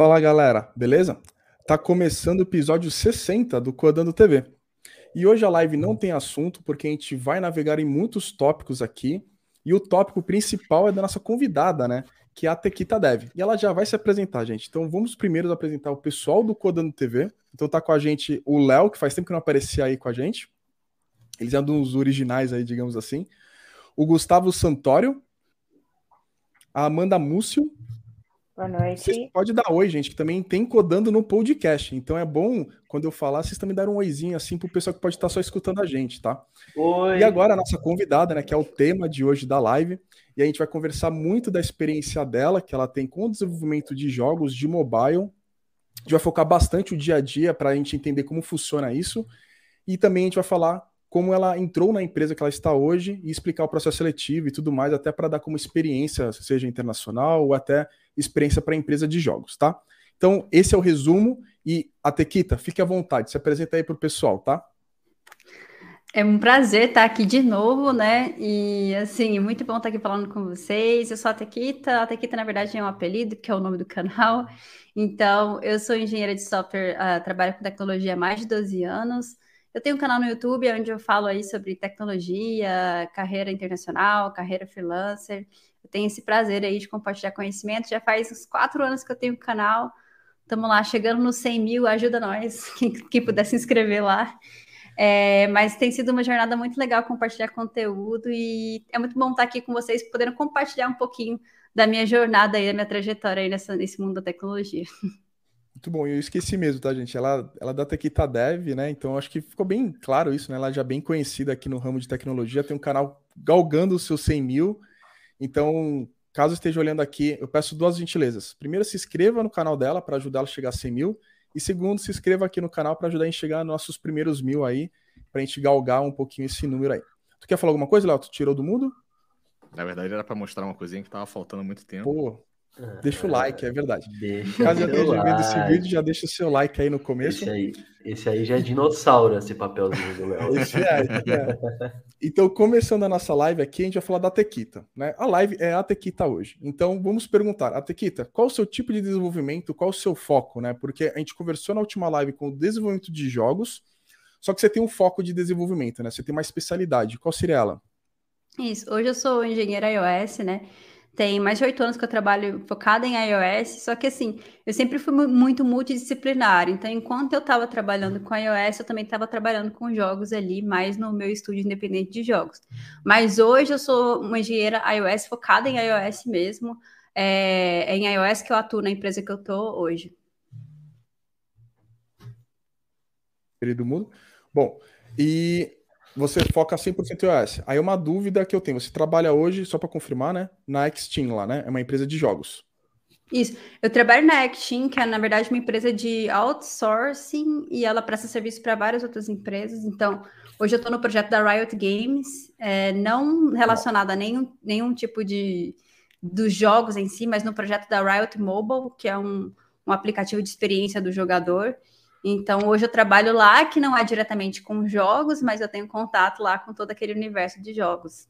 Fala galera, beleza? Tá começando o episódio 60 do Codando TV. E hoje a live não tem assunto porque a gente vai navegar em muitos tópicos aqui. E o tópico principal é da nossa convidada, né? Que é a Tequita Dev. E ela já vai se apresentar, gente. Então vamos primeiro apresentar o pessoal do Codando TV. Então tá com a gente o Léo, que faz tempo que não aparecia aí com a gente. Eles é um dos originais aí, digamos assim. O Gustavo Santório. A Amanda Múcio, Boa noite. Você pode dar oi, gente, que também tem codando no podcast. Então é bom, quando eu falar, vocês também darem um oizinho assim pro pessoal que pode estar só escutando a gente, tá? Oi. E agora a nossa convidada, né, que é o tema de hoje da live, e a gente vai conversar muito da experiência dela, que ela tem com o desenvolvimento de jogos de mobile. A gente vai focar bastante o dia a dia para a gente entender como funciona isso. E também a gente vai falar como ela entrou na empresa que ela está hoje e explicar o processo seletivo e tudo mais, até para dar como experiência, seja internacional ou até experiência para a empresa de jogos, tá? Então, esse é o resumo e a Tequita, fique à vontade, se apresenta aí para o pessoal, tá? É um prazer estar aqui de novo, né? E assim, muito bom estar aqui falando com vocês. Eu sou a Tequita. A Tequita, na verdade, é um apelido, que é o nome do canal. Então, eu sou engenheira de software, uh, trabalho com tecnologia há mais de 12 anos. Eu tenho um canal no YouTube onde eu falo aí sobre tecnologia, carreira internacional, carreira freelancer. Eu tenho esse prazer aí de compartilhar conhecimento. Já faz uns quatro anos que eu tenho o canal. Estamos lá, chegando nos 100 mil. Ajuda nós, quem, quem puder se inscrever lá. É, mas tem sido uma jornada muito legal compartilhar conteúdo e é muito bom estar aqui com vocês, podendo compartilhar um pouquinho da minha jornada e da minha trajetória aí nessa, nesse mundo da tecnologia. Muito bom, eu esqueci mesmo, tá, gente? Ela, ela da Tequita Dev, né? Então acho que ficou bem claro isso, né? Ela já é bem conhecida aqui no ramo de tecnologia, tem um canal galgando os seus 100 mil. Então, caso esteja olhando aqui, eu peço duas gentilezas. Primeiro, se inscreva no canal dela para ajudar ela a chegar a 100 mil. E segundo, se inscreva aqui no canal para ajudar a chegar nossos primeiros mil aí, para a gente galgar um pouquinho esse número aí. Tu quer falar alguma coisa, Léo? Tu tirou do mundo? Na verdade, era para mostrar uma coisinha que tava faltando muito tempo. Pô, Deixa o like, é verdade. Deixa Caso eu esteja vendo esse vídeo, já deixa o seu like aí no começo. Esse aí, esse aí já é dinossauro, esse papelzinho do Léo. Esse é, é. Então, começando a nossa live aqui, a gente vai falar da Tequita. Né? A live é a Tequita hoje. Então, vamos perguntar, a Tequita, qual o seu tipo de desenvolvimento, qual o seu foco? Né? Porque a gente conversou na última live com o desenvolvimento de jogos, só que você tem um foco de desenvolvimento, né? Você tem uma especialidade. Qual seria ela? Isso. Hoje eu sou engenheira iOS, né? Tem mais de oito anos que eu trabalho focada em iOS, só que assim, eu sempre fui muito multidisciplinar. Então, enquanto eu estava trabalhando com iOS, eu também estava trabalhando com jogos ali, mais no meu estúdio independente de jogos. Mas hoje eu sou uma engenheira iOS focada em iOS mesmo. É, é em iOS que eu atuo na empresa que eu estou hoje. Querido mundo. Bom, e você foca 100% em iOS. Aí uma dúvida que eu tenho, você trabalha hoje, só para confirmar, né, na Xteam lá, né? É uma empresa de jogos. Isso. Eu trabalho na Xteam, que é na verdade uma empresa de outsourcing e ela presta serviço para várias outras empresas. Então, hoje eu estou no projeto da Riot Games, é, não relacionado a nenhum, nenhum tipo de dos jogos em si, mas no projeto da Riot Mobile, que é um, um aplicativo de experiência do jogador. Então, hoje eu trabalho lá, que não é diretamente com jogos, mas eu tenho contato lá com todo aquele universo de jogos.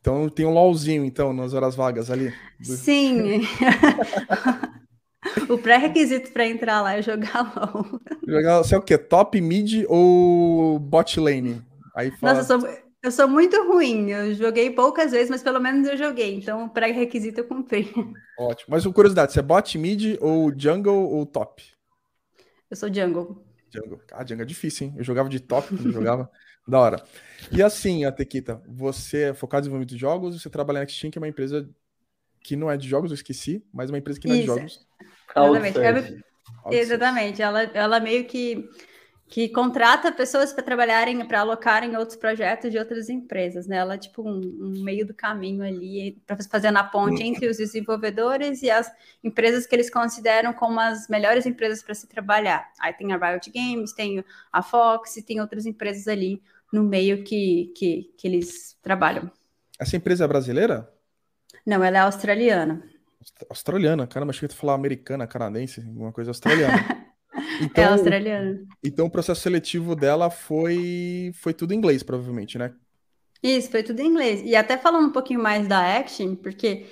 Então, tem um LOLzinho, então, nas horas vagas ali? Sim. o pré-requisito para entrar lá é jogar LOL. Jogar, você é o quê? Top, mid ou bot lane? Aí fala... Nossa, eu sou, eu sou muito ruim. Eu joguei poucas vezes, mas pelo menos eu joguei. Então, o pré-requisito eu cumpri. Ótimo. Mas, curiosidade, você é bot, mid ou jungle ou top? Eu sou jungle. Jungle. Ah, jungle é difícil, hein? Eu jogava de top quando jogava. Da hora. E assim, a Tequita, você é focado em desenvolvimento de jogos, você trabalha na Xteam, que é uma empresa que não é de jogos, eu esqueci, mas é uma empresa que não é de jogos. Exatamente. Exatamente. Ela, ela meio que que contrata pessoas para trabalharem, para alocar em outros projetos de outras empresas, né? Ela é tipo um, um meio do caminho ali para fazer na ponte entre os desenvolvedores e as empresas que eles consideram como as melhores empresas para se trabalhar. Aí tem a Riot Games, tem a Fox e tem outras empresas ali no meio que, que, que eles trabalham. Essa empresa é brasileira? Não, ela é australiana. Australiana, cara, mas achei que tu falar americana, canadense, alguma coisa australiana. É então, é australiana. Então o processo seletivo dela foi foi tudo em inglês, provavelmente, né? Isso, foi tudo em inglês. E até falando um pouquinho mais da Action, porque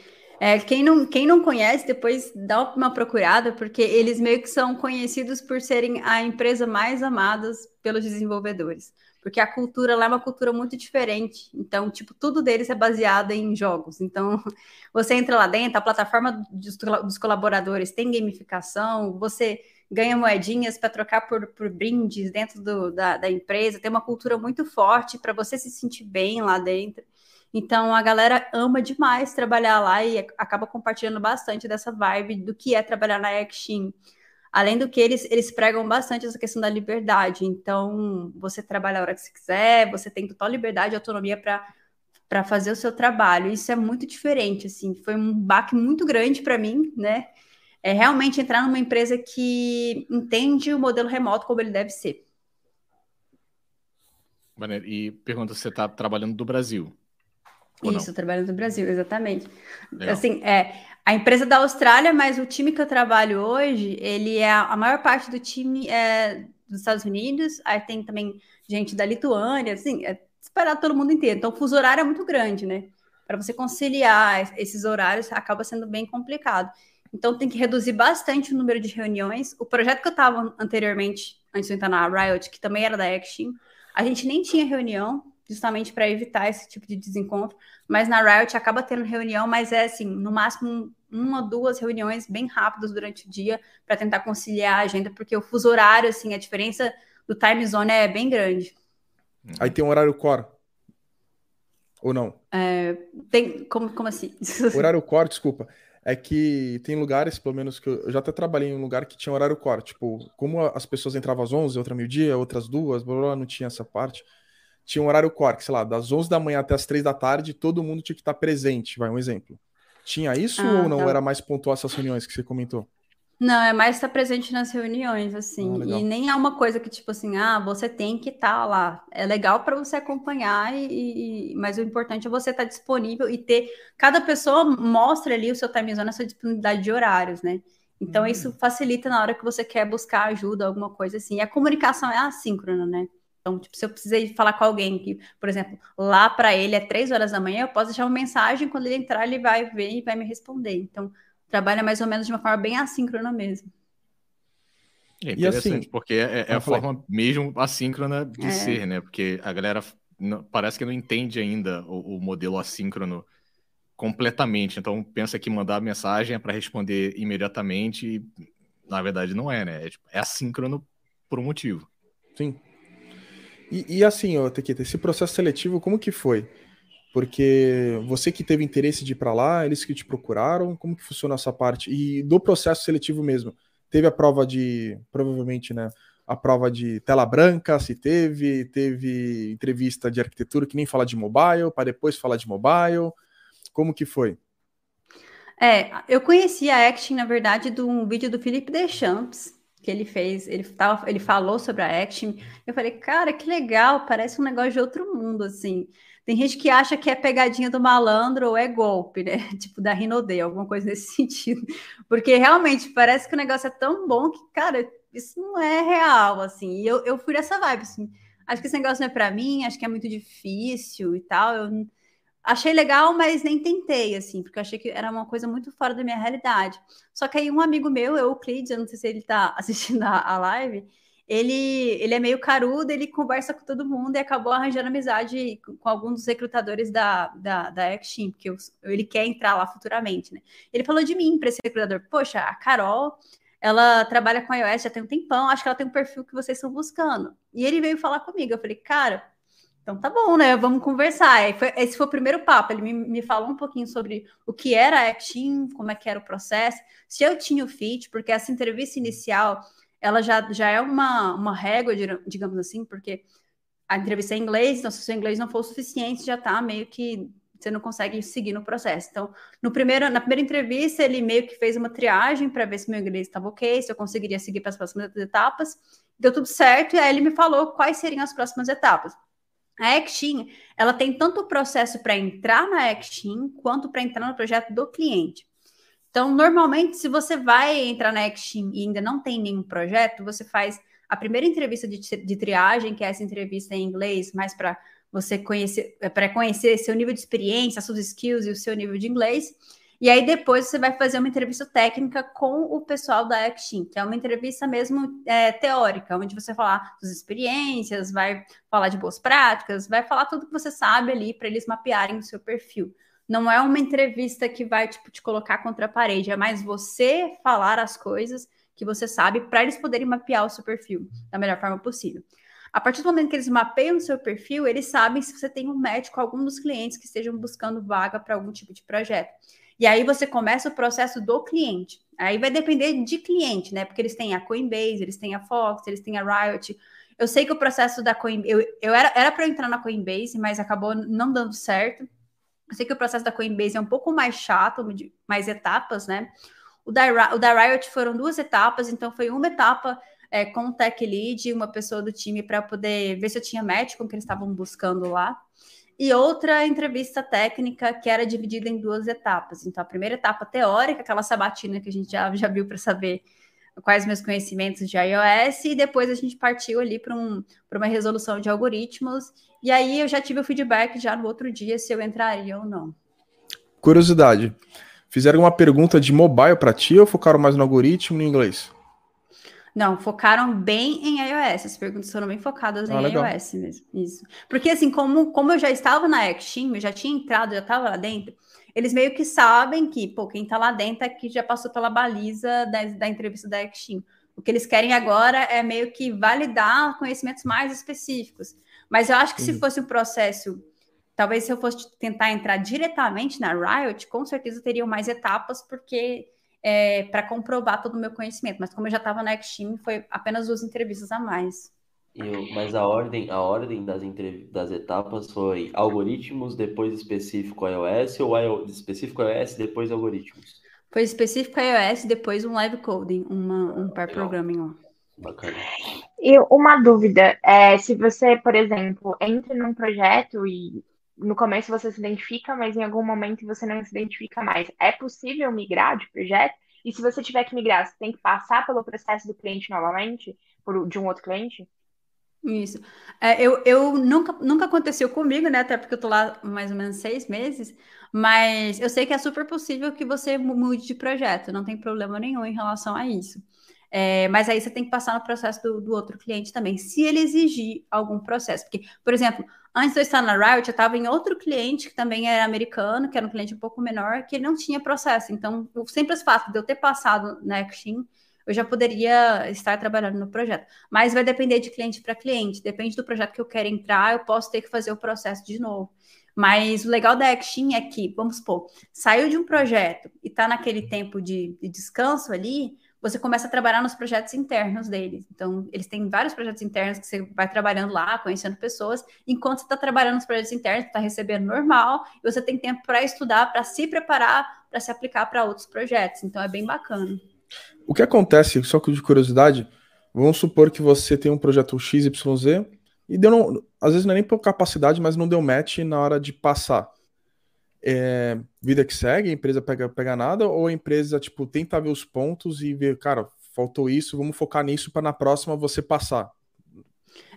É, quem, não, quem não conhece, depois dá uma procurada, porque eles meio que são conhecidos por serem a empresa mais amada pelos desenvolvedores. Porque a cultura lá é uma cultura muito diferente. Então, tipo, tudo deles é baseado em jogos. Então, você entra lá dentro, a plataforma dos, dos colaboradores tem gamificação, você ganha moedinhas para trocar por, por brindes dentro do, da, da empresa, tem uma cultura muito forte para você se sentir bem lá dentro. Então a galera ama demais trabalhar lá e acaba compartilhando bastante dessa vibe do que é trabalhar na Action. Além do que eles, eles pregam bastante essa questão da liberdade. Então, você trabalha a hora que você quiser, você tem total liberdade e autonomia para fazer o seu trabalho. Isso é muito diferente, assim. Foi um baque muito grande para mim, né? É realmente entrar numa empresa que entende o modelo remoto como ele deve ser. E pergunta se você está trabalhando do Brasil. Isso, trabalhando no Brasil, exatamente. Legal. Assim, é a empresa da Austrália, mas o time que eu trabalho hoje, ele é a maior parte do time é dos Estados Unidos, aí tem também gente da Lituânia, assim, é esperado todo mundo inteiro. Então, o fuso horário é muito grande, né? Para você conciliar esses horários acaba sendo bem complicado. Então, tem que reduzir bastante o número de reuniões. O projeto que eu estava anteriormente, antes de entrar na Riot, que também era da Action, a gente nem tinha reunião, justamente para evitar esse tipo de desencontro. Mas na Riot acaba tendo reunião, mas é assim, no máximo uma ou duas reuniões bem rápidas durante o dia para tentar conciliar a agenda, porque o fuso horário, assim, a diferença do time zone é bem grande. Aí tem um horário core. Ou não? É, tem, como, como assim? Horário core, desculpa. É que tem lugares, pelo menos que eu, eu já até trabalhei em um lugar que tinha horário core. Tipo, como as pessoas entravam às 11, outra meio-dia, outras duas, blá, blá, não tinha essa parte tinha um horário core, sei lá, das 11 da manhã até as 3 da tarde, todo mundo tinha que estar presente, vai um exemplo. Tinha isso ah, ou não tá. era mais pontual essas reuniões que você comentou? Não, é mais estar presente nas reuniões, assim. Ah, e nem é uma coisa que, tipo assim, ah, você tem que estar lá. É legal para você acompanhar, e, e, mas o importante é você estar disponível e ter. Cada pessoa mostra ali o seu time zone, a sua disponibilidade de horários, né? Então, hum. isso facilita na hora que você quer buscar ajuda, alguma coisa assim. E a comunicação é assíncrona, né? Então, tipo, se eu precisei falar com alguém que, por exemplo, lá para ele é três horas da manhã, eu posso deixar uma mensagem, quando ele entrar, ele vai ver e vai me responder. Então, trabalha mais ou menos de uma forma bem assíncrona mesmo. É interessante, e assim, porque é, é a forma mesmo assíncrona de é. ser, né? Porque a galera não, parece que não entende ainda o, o, modelo assíncrono completamente. Então, pensa que mandar mensagem é para responder imediatamente e, na verdade, não é, né? É, tipo, é assíncrono por um motivo. Sim, e, e assim, ó, Tequita, esse processo seletivo, como que foi? Porque você que teve interesse de ir para lá, eles que te procuraram, como que funciona essa parte? E do processo seletivo mesmo, teve a prova de, provavelmente, né, a prova de tela branca, se teve, teve entrevista de arquitetura que nem fala de mobile, para depois falar de mobile, como que foi? É, eu conheci a Action, na verdade, de um vídeo do Felipe Deschamps, que ele fez, ele, tava, ele falou sobre a Action. Eu falei, cara, que legal, parece um negócio de outro mundo, assim. Tem gente que acha que é pegadinha do malandro ou é golpe, né? Tipo da Rinode, alguma coisa nesse sentido. Porque realmente parece que o negócio é tão bom que, cara, isso não é real, assim. E eu, eu fui nessa vibe, assim. Acho que esse negócio não é para mim, acho que é muito difícil e tal. Eu achei legal, mas nem tentei, assim, porque achei que era uma coisa muito fora da minha realidade. Só que aí um amigo meu, Euclides, eu não sei se ele tá assistindo a, a live, ele, ele é meio carudo, ele conversa com todo mundo e acabou arranjando amizade com, alguns dos recrutadores da, da, da Action, porque ele quer entrar lá futuramente, né? Ele falou de mim para esse recrutador, poxa, a Carol, ela trabalha com iOS já tem um tempão, acho que ela tem um perfil que vocês estão buscando. E ele veio falar comigo, eu falei, cara, então tá bom, né? Vamos conversar. Foi, esse foi o primeiro papo. Ele me, me falou um pouquinho sobre o que era a Actin, como é que era o processo, se eu tinha o fit, porque essa entrevista inicial ela já, já é uma, uma régua, digamos assim, porque a entrevista é em inglês, então se o seu inglês não for o suficiente, já tá meio que você não consegue seguir no processo. Então, no primeiro, na primeira entrevista, ele meio que fez uma triagem para ver se meu inglês estava ok, se eu conseguiria seguir para as próximas etapas. Deu tudo certo, e aí ele me falou quais seriam as próximas etapas. A Actin, ela tem tanto o processo para entrar na Actin quanto para entrar no projeto do cliente. Então, normalmente, se você vai entrar na Actin e ainda não tem nenhum projeto, você faz a primeira entrevista de, de triagem, que é essa entrevista em inglês, mais para você conhecer, para conhecer seu nível de experiência, suas skills e o seu nível de inglês. E aí depois você vai fazer uma entrevista técnica com o pessoal da Action, que é uma entrevista mesmo é, teórica, onde você falar das experiências, vai falar de boas práticas, vai falar tudo que você sabe ali para eles mapearem o seu perfil. Não é uma entrevista que vai tipo te colocar contra a parede, é mais você falar as coisas que você sabe para eles poderem mapear o seu perfil da melhor forma possível. A partir do momento que eles mapeiam o seu perfil, eles sabem se você tem um com algum dos clientes que estejam buscando vaga para algum tipo de projeto. E aí você começa o processo do cliente. Aí vai depender de cliente, né? Porque eles têm a Coinbase, eles têm a Fox, eles têm a Riot. Eu sei que o processo da Coinbase. Eu, eu era para eu entrar na Coinbase, mas acabou não dando certo. Eu sei que o processo da Coinbase é um pouco mais chato, mais etapas, né? O da, o da Riot foram duas etapas, então foi uma etapa é, com o tech lead, uma pessoa do time para poder ver se eu tinha match com o que eles estavam buscando lá e outra entrevista técnica que era dividida em duas etapas. Então, a primeira etapa teórica, aquela sabatina que a gente já, já viu para saber quais meus conhecimentos de iOS, e depois a gente partiu ali para um, uma resolução de algoritmos, e aí eu já tive o feedback já no outro dia se eu entraria ou não. Curiosidade, fizeram uma pergunta de mobile para ti ou focaram mais no algoritmo em inglês? Não, focaram bem em iOS. As perguntas foram bem focadas ah, em legal. iOS mesmo. Isso. Porque, assim, como, como eu já estava na Action, eu já tinha entrado, já estava lá dentro, eles meio que sabem que, pô, quem está lá dentro é que já passou pela baliza da, da entrevista da Action. O que eles querem agora é meio que validar conhecimentos mais específicos. Mas eu acho que se fosse um processo, talvez se eu fosse tentar entrar diretamente na Riot, com certeza teriam mais etapas, porque é, para comprovar todo o meu conhecimento. Mas como eu já estava na Xteam, foi apenas duas entrevistas a mais. Eu, mas a ordem, a ordem das, das etapas foi algoritmos, depois específico iOS, ou específico iOS, depois algoritmos? Foi específico iOS, depois um live coding, uma, um pair programming lá. Bacana. E uma dúvida, é, se você, por exemplo, entra num projeto e no começo você se identifica, mas em algum momento você não se identifica mais. É possível migrar de projeto? E se você tiver que migrar, você tem que passar pelo processo do cliente novamente, por, de um outro cliente? Isso. É, eu, eu nunca, nunca aconteceu comigo, né? Até porque eu tô lá mais ou menos seis meses, mas eu sei que é super possível que você mude de projeto, não tem problema nenhum em relação a isso. É, mas aí você tem que passar no processo do, do, outro cliente também, se ele exigir algum processo. Porque, por exemplo, antes de eu estar na Riot, eu estava em outro cliente que também era americano, que era um cliente um pouco menor, que não tinha processo. Então, o simples fato de eu ter passado na Action, eu já poderia estar trabalhando no projeto. Mas vai depender de cliente para cliente, depende do projeto que eu quero entrar, eu posso ter que fazer o processo de novo. Mas o legal da Action é que, vamos supor, saiu de um projeto e está naquele tempo de, de descanso ali, você começa a trabalhar nos projetos internos deles. Então, eles têm vários projetos internos que você vai trabalhando lá, conhecendo pessoas, enquanto você está trabalhando nos projetos internos, está recebendo normal, e você tem tempo para estudar, para se preparar, para se aplicar para outros projetos. Então, é bem bacana. O que acontece, só que de curiosidade, vamos supor que você tem um projeto XYZ e deu, não, às vezes não é nem por capacidade, mas não deu match na hora de passar é, vida que segue, a empresa pega, pega nada, ou a empresa, tipo, tenta ver os pontos e ver, cara, faltou isso, vamos focar nisso para na próxima você passar.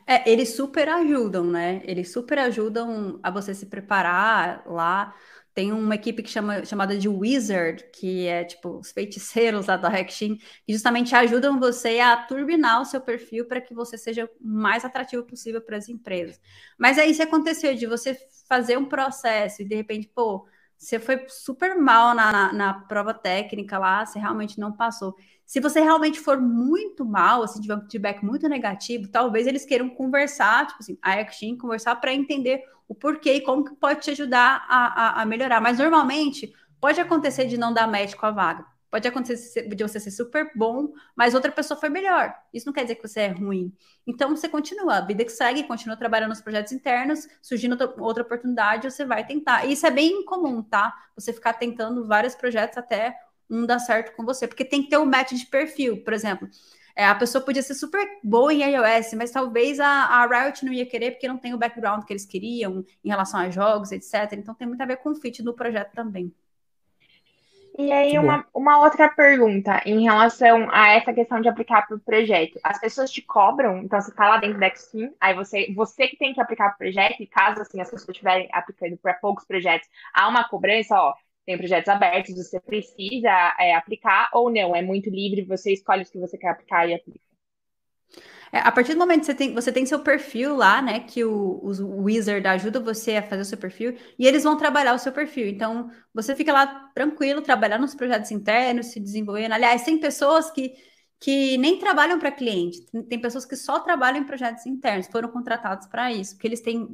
É, eles super ajudam, né? Eles super ajudam a você se preparar lá. Tem uma equipe que chama, chamada de Wizard, que é tipo os feiticeiros lá da Hexin, que justamente ajudam você a turbinar o seu perfil para que você seja o mais atrativo possível para as empresas. Mas aí se aconteceu de você fazer um processo e de repente, pô, você foi super mal na, na, na, prova técnica lá, você realmente não passou. Se você realmente for muito mal, se tiver um feedback muito negativo, talvez eles queiram conversar, tipo assim, a Action conversar para entender o porquê e como que pode te ajudar a, a, a, melhorar. Mas normalmente pode acontecer de não dar match com a vaga. Pode acontecer de você ser super bom, mas outra pessoa foi melhor. Isso não quer dizer que você é ruim. Então você continua, a vida que segue, continua trabalhando nos projetos internos, surgindo outra, oportunidade, você vai tentar. E isso é bem comum, tá? Você ficar tentando vários projetos até um dar certo com você, porque tem que ter um match de perfil, por exemplo. É, a pessoa podia ser super boa em iOS, mas talvez a, a Riot não ia querer porque não tem o background que eles queriam em relação a jogos, etc. Então tem muito a ver com o fit do projeto também. E aí, uma, uma outra pergunta em relação a essa questão de aplicar para o projeto. As pessoas te cobram, então você está lá dentro da Xteam, aí você, você que tem que aplicar para o projeto, e caso assim as pessoas estiverem aplicando para poucos projetos, há uma cobrança, ó, tem projetos abertos, você precisa é, aplicar ou não, é muito livre, você escolhe os que você quer aplicar e aplica. É, a partir do momento que você tem, você tem seu perfil lá, né? Que o, o Wizard ajuda você a fazer o seu perfil e eles vão trabalhar o seu perfil. Então, você fica lá tranquilo, trabalhando nos projetos internos, se desenvolvendo. Aliás, tem pessoas que que nem trabalham para cliente. Tem pessoas que só trabalham em projetos internos, foram contratados para isso, porque eles têm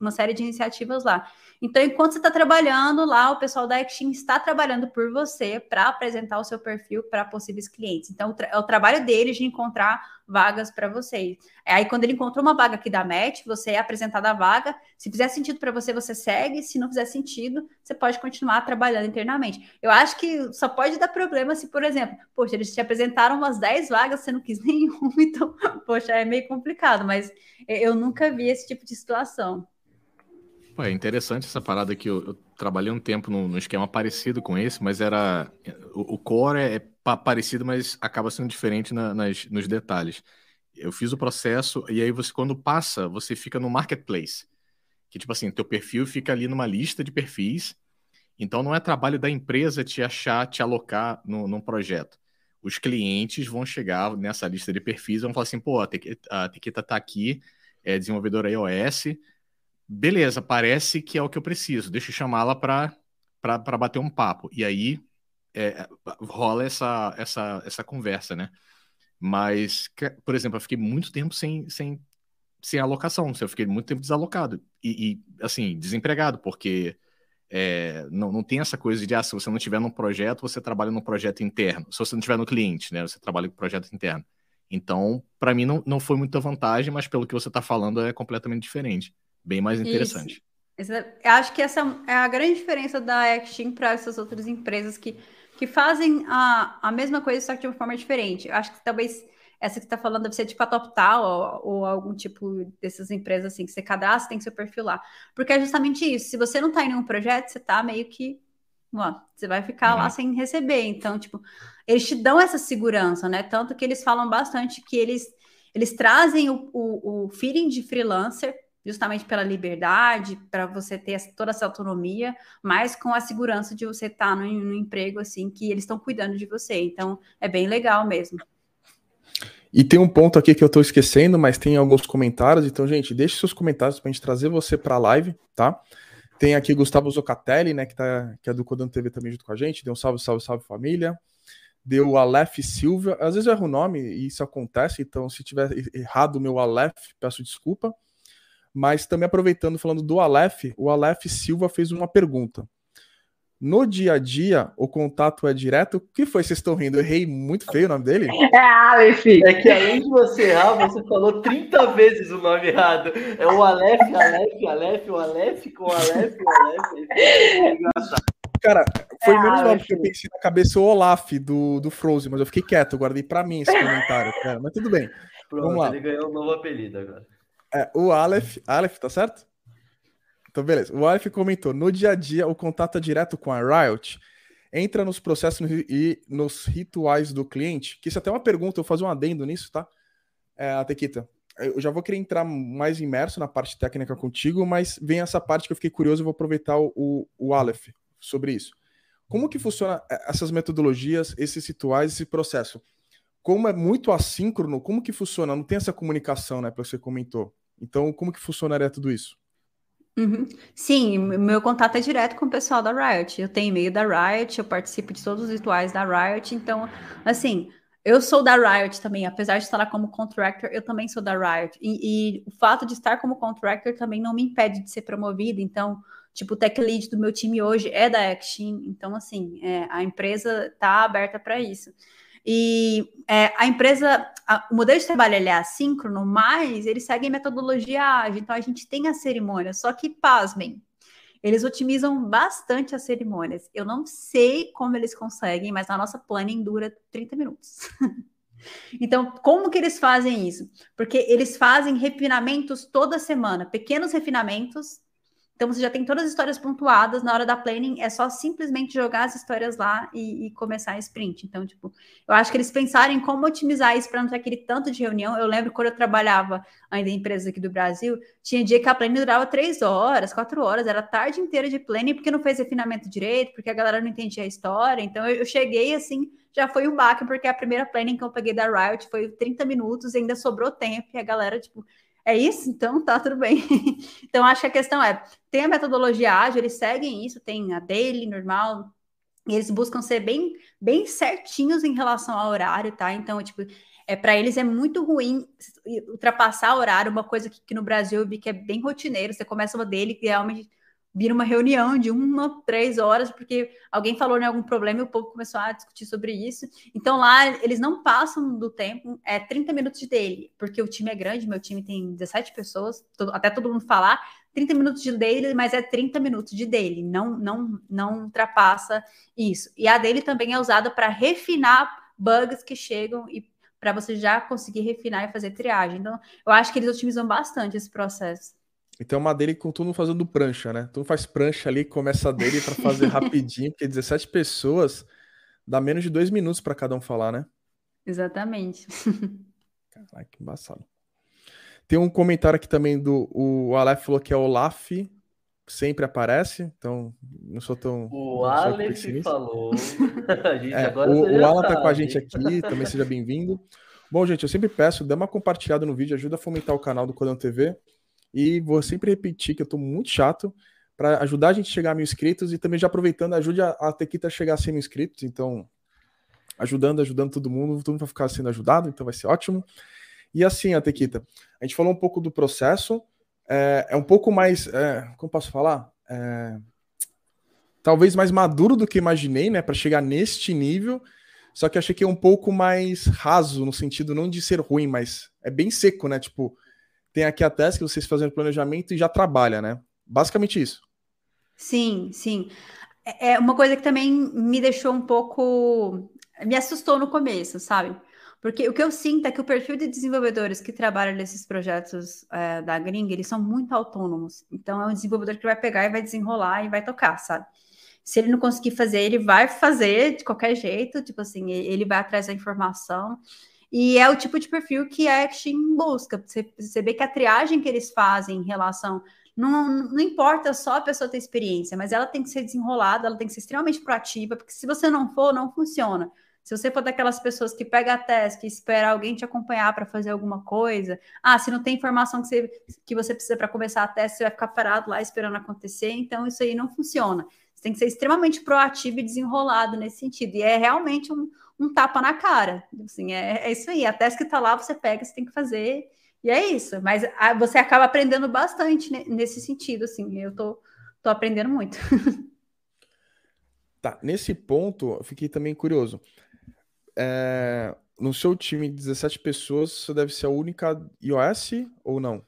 uma série de iniciativas lá. Então, enquanto você está trabalhando lá, o pessoal da Action está trabalhando por você para apresentar o seu perfil para possíveis clientes. Então, é o trabalho deles de encontrar vagas para vocês. É aí, quando ele encontrou uma vaga aqui da Match, você é apresentado a vaga. Se fizer sentido para você, você segue. Se não fizer sentido, você pode continuar trabalhando internamente. Eu acho que só pode dar problema se, por exemplo, poxa, eles te apresentaram umas 10 vagas, você não quis nenhuma, então, poxa, é meio complicado, mas eu nunca vi esse tipo de situação. Pô, é interessante essa parada que eu, eu trabalhei um tempo num, num, esquema parecido com esse, mas era. O, o core é, é parecido, mas acaba sendo diferente na, nas, nos detalhes. Eu fiz o processo e aí você, quando passa, você fica no marketplace. Que, tipo assim, teu perfil fica ali numa lista de perfis. Então não é trabalho da empresa te achar, te alocar no, num projeto. Os clientes vão chegar nessa lista de perfis e vão falar assim, pô, a Tequita tá aqui, é desenvolvedora iOS beleza, parece que é o que eu preciso, deixa eu chamá-la para bater um papo. E aí é, rola essa, essa, essa conversa, né? Mas, por exemplo, eu fiquei muito tempo sem, sem, sem alocação, eu fiquei muito tempo desalocado e, e assim, desempregado, porque é, não, não tem essa coisa de, ah, se você não estiver num projeto, você trabalha num projeto interno. Se você não estiver no cliente, né, você trabalha com projeto interno. Então, para mim, não, não foi muita vantagem, mas pelo que você está falando, é completamente diferente bem mais interessante. Isso. Eu acho que essa é a grande diferença da Action para essas outras empresas que, que fazem a, a mesma coisa, só que de uma forma diferente. Eu acho que talvez essa que está falando deve ser tipo a TopTal ou, ou, algum tipo dessas empresas assim que você cadastra, tem seu perfil lá. Porque é justamente isso. Se você não está em nenhum projeto, você está meio que. Ó, você vai ficar uhum. lá sem receber. Então, tipo, eles te dão essa segurança, né? Tanto que eles falam bastante que eles, eles trazem o, o, o feeling de freelancer justamente pela liberdade, para você ter toda essa autonomia, mas com a segurança de você estar no, no emprego assim que eles estão cuidando de você. Então é bem legal mesmo. E tem um ponto aqui que eu estou esquecendo, mas tem alguns comentários. Então, gente, deixe seus comentários para a gente trazer você para a live, tá? Tem aqui Gustavo Zocatelli, né, que, tá, que é do Codando TV também junto com a gente. Deu um salve, salve, salve família. Deu Aleph Silva. Às vezes eu erro o nome e isso acontece, então se tiver errado o meu Aleph, peço desculpa. Mas também aproveitando, falando do Aleph, o Aleph Silva fez uma pergunta. No dia a dia, o contato é direto? O que foi? Vocês estão rindo? Eu errei muito feio o nome dele? É Aleph. É que além de você errar, você falou 30 vezes o nome errado. É o Aleph, Aleph, Aleph, o Aleph com o Aleph, o Aleph. É engraçado. Cara, foi é, menos mal porque eu pensei na cabeça o Olaf do, do Frozen, mas eu fiquei quieto, guardei pra mim esse comentário, cara. Mas tudo bem. Pronto, Vamos lá. ele ganhou um novo apelido agora. É, o Aleph, Aleph, tá certo? Então, beleza. O Aleph comentou: no dia a dia, o contato é direto com a Riot entra nos processos e nos rituais do cliente. Que isso é até uma pergunta, eu vou fazer um adendo nisso, tá? É, a Tequita. Eu já vou querer entrar mais imerso na parte técnica contigo, mas vem essa parte que eu fiquei curioso e vou aproveitar o, o Aleph sobre isso. Como que funciona é, essas metodologias, esses rituais, esse processo? Como é muito assíncrono, como que funciona? Não tem essa comunicação, né, que você comentou. Então, como que funcionaria tudo isso? Uhum. Sim, meu contato é direto com o pessoal da Riot. Eu tenho e-mail da Riot, eu participo de todos os rituais da Riot. Então, assim, eu sou da Riot também, apesar de estar lá como contractor, eu também sou da Riot. E, e o fato de estar como contractor também não me impede de ser promovido. Então, tipo, o tech lead do meu time hoje é da Action. Então, assim, é, a empresa está aberta para isso. E é, a empresa, a, o modelo de trabalho é assíncrono, mas ele segue metodologia ágil. Então a gente tem a cerimônia, só que pasmem, eles otimizam bastante as cerimônias. Eu não sei como eles conseguem, mas a nossa planning dura 30 minutos. então, como que eles fazem isso? Porque eles fazem refinamentos toda semana, pequenos refinamentos Então você já tem todas as histórias pontuadas na hora da planning, é só simplesmente jogar as histórias lá e, e começar a sprint. Então, tipo, eu acho que eles pensarem como otimizar isso para não ter aquele tanto de reunião. Eu lembro quando eu trabalhava ainda em empresas aqui do Brasil, tinha dia que a planning durava três horas, quatro horas, era a tarde inteira de planning, porque não fez refinamento direito, porque a galera não entendia a história. Então eu, eu cheguei assim, já foi um baque, porque a primeira planning que eu peguei da Riot foi 30 minutos, ainda sobrou tempo, e a galera, tipo, é isso? Então tá tudo bem. então acho que a questão é, tem a metodologia ágil, eles seguem isso, tem a daily normal, e eles buscam ser bem, bem certinhos em relação ao horário, tá? Então, tipo, é, para eles é muito ruim ultrapassar o horário, uma coisa que, que, no Brasil eu vi que é bem rotineiro, você começa uma dele que realmente vira uma reunião de uma, três horas, porque alguém falou em algum problema e o povo começou a discutir sobre isso. Então lá eles não passam do tempo, é 30 minutos de dele, porque o time é grande, meu time tem 17 pessoas, todo, até todo mundo falar, 30 minutos de dele, mas é 30 minutos de dele, não não não ultrapassa isso. E a dele também é usada para refinar bugs que chegam e para você já conseguir refinar e fazer triagem. Então, eu acho que eles otimizam bastante esse processo. Então, uma dele com todo mundo fazendo prancha, né? Tu faz prancha ali, começa a dele para fazer rapidinho, porque 17 pessoas dá menos de dois minutos para cada um falar, né? Exatamente. Caralho, que embaçado. Tem um comentário aqui também do o Aleph falou que é Olaf, sempre aparece, então não sou tão. O Aleph falou. é, o, o Alan tá com a gente aqui, também seja bem-vindo. Bom, gente, eu sempre peço, dê uma compartilhada no vídeo, ajuda a fomentar o canal do Codão TV. E vou sempre repetir que eu tô muito chato para ajudar a gente a chegar a mil inscritos e também já aproveitando, ajude a, a Tequita a chegar a 100 mil inscritos. Então, ajudando, ajudando todo mundo, todo mundo vai ficar sendo ajudado, então vai ser ótimo. E assim, a Tequita, a gente falou um pouco do processo, é, é um pouco mais, é, como posso falar? É, talvez mais maduro do que imaginei, né, para chegar neste nível. Só que achei que é um pouco mais raso, no sentido não de ser ruim, mas é bem seco, né? Tipo, tem aqui a tese que vocês fazem planejamento e já trabalha, né? Basicamente isso. Sim, sim. É, é uma coisa que também me deixou um pouco. me assustou no começo, sabe? Porque o que eu sinto é que o perfil de desenvolvedores que trabalham nesses projetos é, da Gring, eles são muito autônomos. Então, é um desenvolvedor que vai pegar e vai desenrolar e vai tocar, sabe? Se ele não conseguir fazer, ele vai fazer de qualquer jeito, tipo assim, ele vai atrás da informação. E é o tipo de perfil que a Action busca. Você, vê que a triagem que eles fazem em relação. Não, não importa só a pessoa ter experiência, mas ela tem que ser desenrolada, ela tem que ser extremamente proativa, porque se você não for, não funciona. Se você for daquelas pessoas que pega a task e espera alguém te acompanhar para fazer alguma coisa, ah, se não tem informação que você, que você precisa para começar a teste, você vai ficar parado lá esperando acontecer, então isso aí não funciona. Você tem que ser extremamente proativo e desenrolado nesse sentido. E é realmente um, um tapa na cara. Assim, é, é isso aí. A tese que está lá, você pega, você tem que fazer. E é isso. Mas a, você acaba aprendendo bastante nesse sentido. Assim, eu tô, tô aprendendo muito. Tá, nesse ponto, eu fiquei também curioso. É, no seu time de 17 pessoas, você deve ser a única iOS ou não?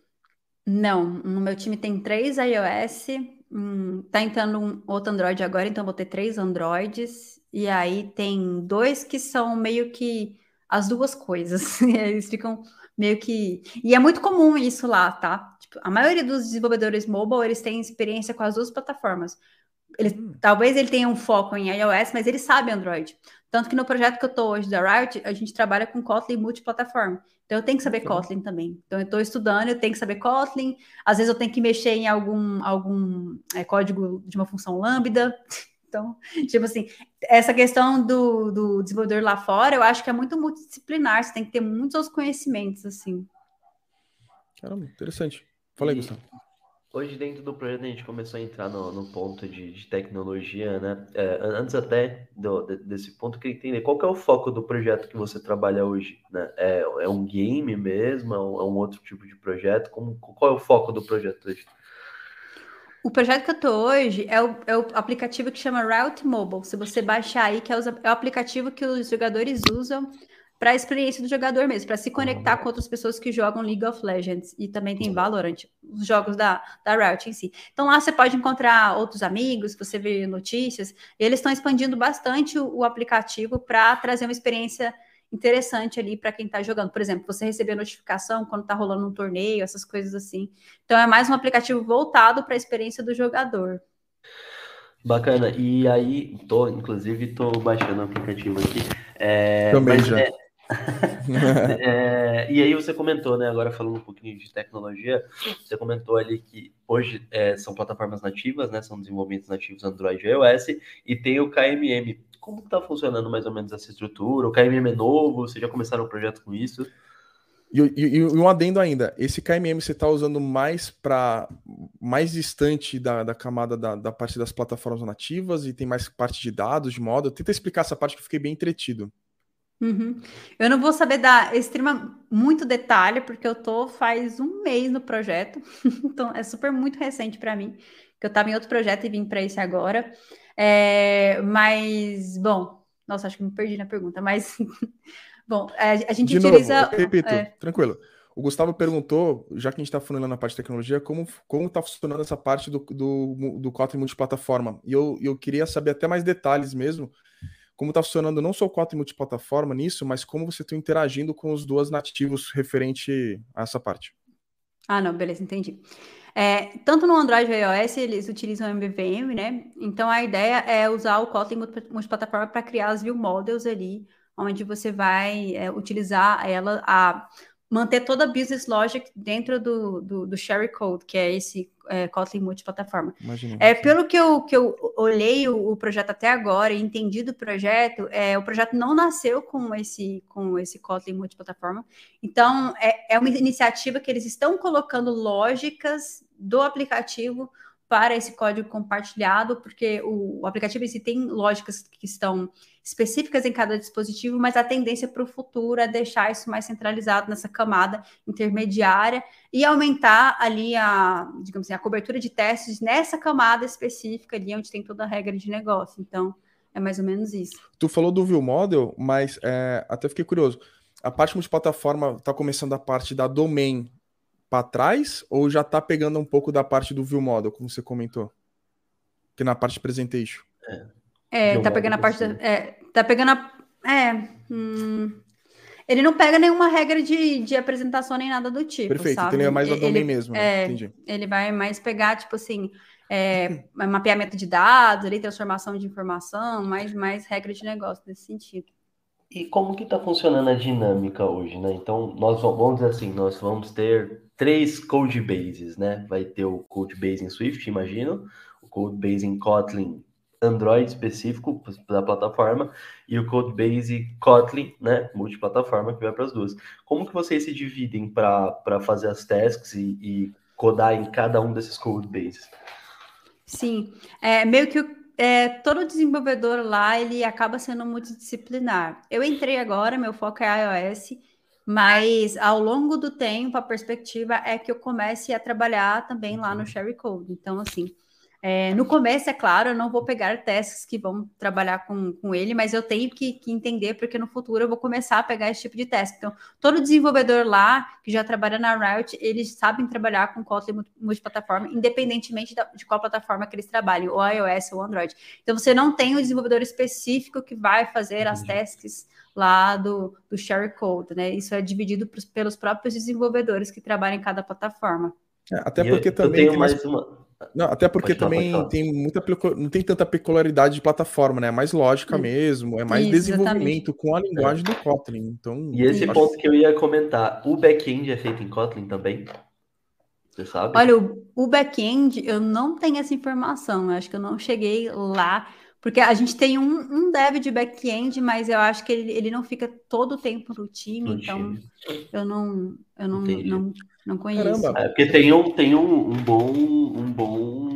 Não, no meu time tem três iOS, hum, tá entrando um outro Android agora, então vou ter três Androids e aí tem dois que são meio que as duas coisas. Eles ficam meio que. E é muito comum isso lá, tá? Tipo, a maioria dos desenvolvedores mobile, eles têm experiência com as duas plataformas. Ele, hum. Talvez ele tenha um foco em iOS, mas ele sabe Android. Tanto que no projeto que eu estou hoje da Riot, a gente trabalha com Kotlin multiplataforma. Então eu tenho que saber Kotlin também. Então eu estou estudando, eu tenho que saber Kotlin. Às vezes eu tenho que mexer em algum, algum é, código de uma função lambda. Então, tipo assim, essa questão do, do desenvolvedor lá fora, eu acho que é muito multidisciplinar, você tem que ter muitos outros conhecimentos, assim. Caramba, interessante. Fala aí, Gustavo. Hoje, dentro do projeto, a gente começou a entrar no, no ponto de, de, tecnologia, né? É, antes até do, desse ponto, eu queria entender qual que é o foco do projeto que você trabalha hoje, né? É, é um game mesmo? É um, é um outro tipo de projeto? Como, qual é o foco do projeto hoje? O projeto que eu tô hoje é o, é o aplicativo que chama Route Mobile. Se você baixar aí, que é o, é o aplicativo que os jogadores usam para a experiência do jogador mesmo, para se conectar com outras pessoas que jogam League of Legends e também tem Valorant, os jogos da, da Riot em si. Então lá você pode encontrar outros amigos, você vê notícias, e eles estão expandindo bastante o, o aplicativo para trazer uma experiência interessante ali para quem está jogando. Por exemplo, você receber notificação quando está rolando um torneio, essas coisas assim. Então é mais um aplicativo voltado para a experiência do jogador. Bacana. E aí, tô, inclusive, tô baixando o aplicativo aqui. É, Também já. É, é, e aí você comentou, né? Agora falando um pouquinho de tecnologia, você comentou ali que hoje é, são plataformas nativas, né? São desenvolvimentos nativos Android e iOS, e tem o KMM. Como está funcionando mais ou menos essa estrutura? O KMM é novo? Vocês já começaram o projeto com isso? E, e, e, um adendo ainda, esse KMM você está usando mais para mais distante da, da camada da, da, parte das plataformas nativas e tem mais parte de dados, de modo. Tenta explicar essa parte que eu fiquei bem entretido. Uhum. Eu não vou saber dar extrema muito detalhe, porque eu tô faz um mês no projeto, então é super muito recente para mim, que eu estava em outro projeto e vim para esse agora. É, mas, bom, nossa, acho que me perdi na pergunta, mas bom, a, a gente de utiliza. Novo, repito, é... tranquilo. O Gustavo perguntou, já que a gente está falando na parte de tecnologia, como está funcionando essa parte do, do, do Kotlin multiplataforma. E eu, eu queria saber até mais detalhes mesmo, como está funcionando não só o Kotlin multiplataforma nisso, mas como você está interagindo com os dois nativos referente a essa parte. Ah, não, beleza, entendi. É, tanto no Android e iOS eles utilizam MVVM, né? Então a ideia é usar o Kotlin multiplataforma para criar as view models ali, onde você vai é, utilizar ela a manter toda a business logic dentro do, do, do Share Code, que é esse é, Kotlin multiplataforma. Imagina, é, pelo que eu, que eu olhei o, o, projeto até agora e entendi do projeto, é, o projeto não nasceu com esse, com esse Kotlin multiplataforma. Então, é, é uma iniciativa que eles estão colocando lógicas do aplicativo para esse código compartilhado, porque o, o aplicativo em si tem lógicas que estão específicas em cada dispositivo, mas a tendência para o futuro é deixar isso mais centralizado nessa camada intermediária e aumentar ali a, digamos assim, a cobertura de testes nessa camada específica ali onde tem toda a regra de negócio. Então, é mais ou menos isso. Tu falou do View Model, mas é, até fiquei curioso. A parte multiplataforma está começando a parte da domain para trás ou já está pegando um pouco da parte do view model, como você comentou? Que na parte de presentation. É, é tá pegando a parte. Da, é, tá pegando a. É. Hum, ele não pega nenhuma regra de, de apresentação nem nada do tipo. Perfeito, sabe? então ele é mais a domain mesmo. Né? É, Entendi. Ele vai mais pegar, tipo assim, é, mapeamento de dados, ali, transformação de informação, mais, mais regra de negócio nesse sentido. E como que está funcionando a dinâmica hoje, né? Então, nós vamos dizer assim, nós vamos ter três code bases, né? Vai ter o code base em Swift, imagino, o code base em Kotlin Android específico da plataforma e o code base Kotlin, né, multiplataforma que vai para as duas. Como que vocês se dividem para fazer as tasks e, e, codar em cada um desses code bases? Sim, é meio que é, todo desenvolvedor lá ele acaba sendo multidisciplinar. Eu entrei agora, meu foco é iOS mas ao longo do tempo, a perspectiva é que eu comece a trabalhar também lá no uhum. Sherry Code. Então, assim, é, no começo, é claro, eu não vou pegar testes que vão trabalhar com, com ele, mas eu tenho que, que, entender, porque no futuro eu vou começar a pegar esse tipo de teste. Então, todo desenvolvedor lá que já trabalha na Riot, eles sabem trabalhar com Kotlin multiplataforma, independentemente da, de qual plataforma que eles trabalhem, ou iOS ou Android. Então, você não tem um desenvolvedor específico que vai fazer as testes lá do, do share code, né? Isso é dividido pelos próprios desenvolvedores que trabalham em cada plataforma. É, até porque eu, também eu tem mais uma. Não, até porque também tem muita não tem tanta peculiaridade de plataforma, né? É mais lógica Sim. mesmo, é mais Isso, desenvolvimento exatamente. com a linguagem é. do Kotlin. Então, e esse ponto que eu ia comentar, o back-end é feito em Kotlin também? Você sabe? Olha, o, o back-end eu não tenho essa informação, eu acho que eu não cheguei lá. Porque a gente tem um, um dev de back-end, mas eu acho que ele, ele não fica todo o tempo no time, no então time. eu não, eu não, não, não conheço. É porque tem um, tem um, um bom, um bom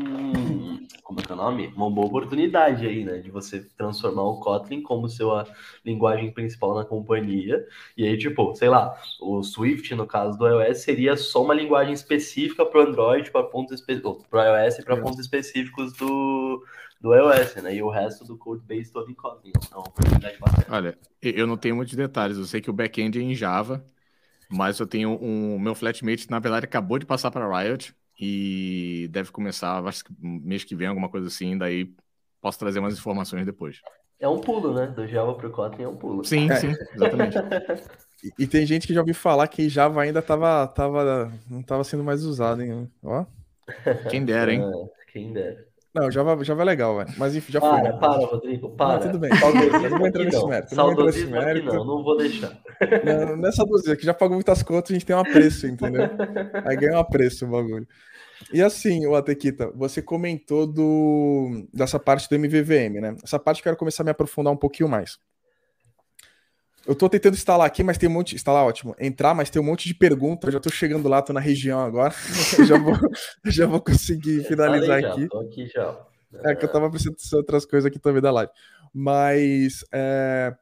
como é que é o nome? Uma boa oportunidade aí, né? De você transformar o Kotlin como sua linguagem principal na companhia. E aí, tipo, sei lá, o Swift, no caso do iOS, seria só uma linguagem específica para o Android, para pontos específicos, para o iOS e para pontos específicos do, do iOS, né? E o resto do code base todo em Kotlin. Então, é uma oportunidade bastante. Olha, eu não tenho muitos detalhes. Eu sei que o back-end é em Java, mas eu tenho um. Meu flatmate, na verdade, acabou de passar para Riot e deve começar, acho que mês que vem, alguma coisa assim. Daí posso trazer mais informações depois. É um pulo, né? Do Java para o Kotlin é um pulo. Sim, é. sim, exatamente. e, e, tem gente que já ouviu falar que Java ainda tava, tava, não estava sendo mais usado, hein? Ó. Quem dera, hein? É, quem dera. Não, Java, Java é legal, velho. Mas enfim, já para, foi. Né? Para, Rodrigo, para. Não, tudo bem. Saudosismo não vou entrar nesse mérito. Saudosismo aqui não, não vou deixar. Não, não é saudosismo, que já pagou muitas contas, a gente tem um apreço, entendeu? Aí ganha um apreço o bagulho. E assim, o Atequita, você comentou do, dessa parte do MVVM, né? Essa parte eu quero começar a me aprofundar um pouquinho mais. Eu tô tentando instalar aqui, mas tem um monte. Instalar ótimo. Entrar, mas tem um monte de perguntas. Já tô chegando lá, tô na região agora. já, vou, já vou conseguir finalizar já, aqui. Tô aqui já. É que eu tava precisando de outras coisas aqui também da live. Mas é,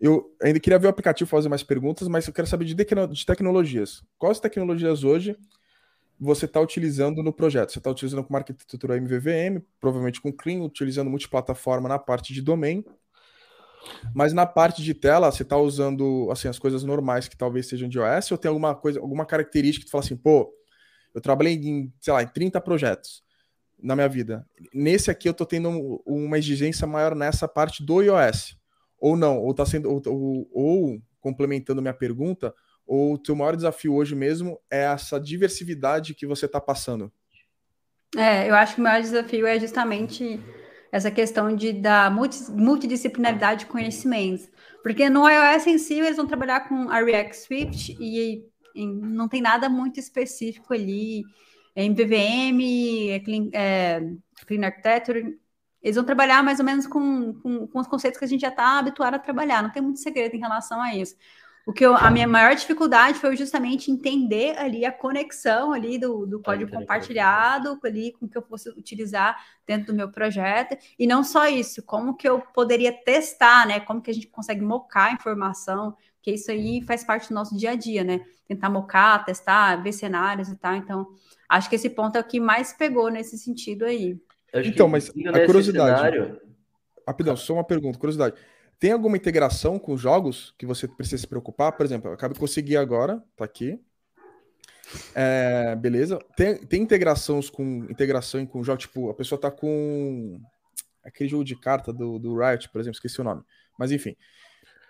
eu ainda queria ver o aplicativo fazer mais perguntas, mas eu quero saber de, de tecnologias. Quais tecnologias hoje você está utilizando no projeto? Você está utilizando com arquitetura MVVM, provavelmente com Clean, utilizando multiplataforma na parte de domain. Mas na parte de tela, você está usando assim as coisas normais que talvez sejam de OS ou tem alguma coisa, alguma característica que tu fala assim, pô, eu trabalhei em, sei lá, em 30 projetos na minha vida. Nesse aqui eu estou tendo uma exigência maior nessa parte do iOS. Ou não, ou tá sendo ou, ou, ou complementando minha pergunta, ou o teu maior desafio hoje mesmo é essa diversidade que você está passando? É, eu acho que o maior desafio é justamente essa questão de da multidisciplinaridade de conhecimentos. Porque no iOS em si, eles vão trabalhar com a React Swift e, e não tem nada muito específico ali. Em VVM, é clean, é, clean Architecture, eles vão trabalhar mais ou menos com, com, com os conceitos que a gente já está habituado a trabalhar. Não tem muito segredo em relação a isso. O que eu, a minha maior dificuldade foi justamente entender ali a conexão ali do, do código compartilhado ali com que eu fosse utilizar dentro do meu projeto e não só isso, como que eu poderia testar, né? Como que a gente consegue mocar a informação, que isso aí faz parte do nosso dia a dia, né? Tentar mocar, testar, ver cenários e tal. Então, acho que esse ponto é o que mais pegou nesse sentido aí. Então, mas a curiosidade. Cenário... Rapidão, só uma pergunta, curiosidade. Tem alguma integração com jogos que você precisa se preocupar? Por exemplo, eu acabo de conseguir agora, tá aqui. É, beleza. Tem, tem integrações com integração com jogos, tipo, a pessoa tá com aquele jogo de carta do, do Riot, por exemplo, esqueci o nome. Mas enfim.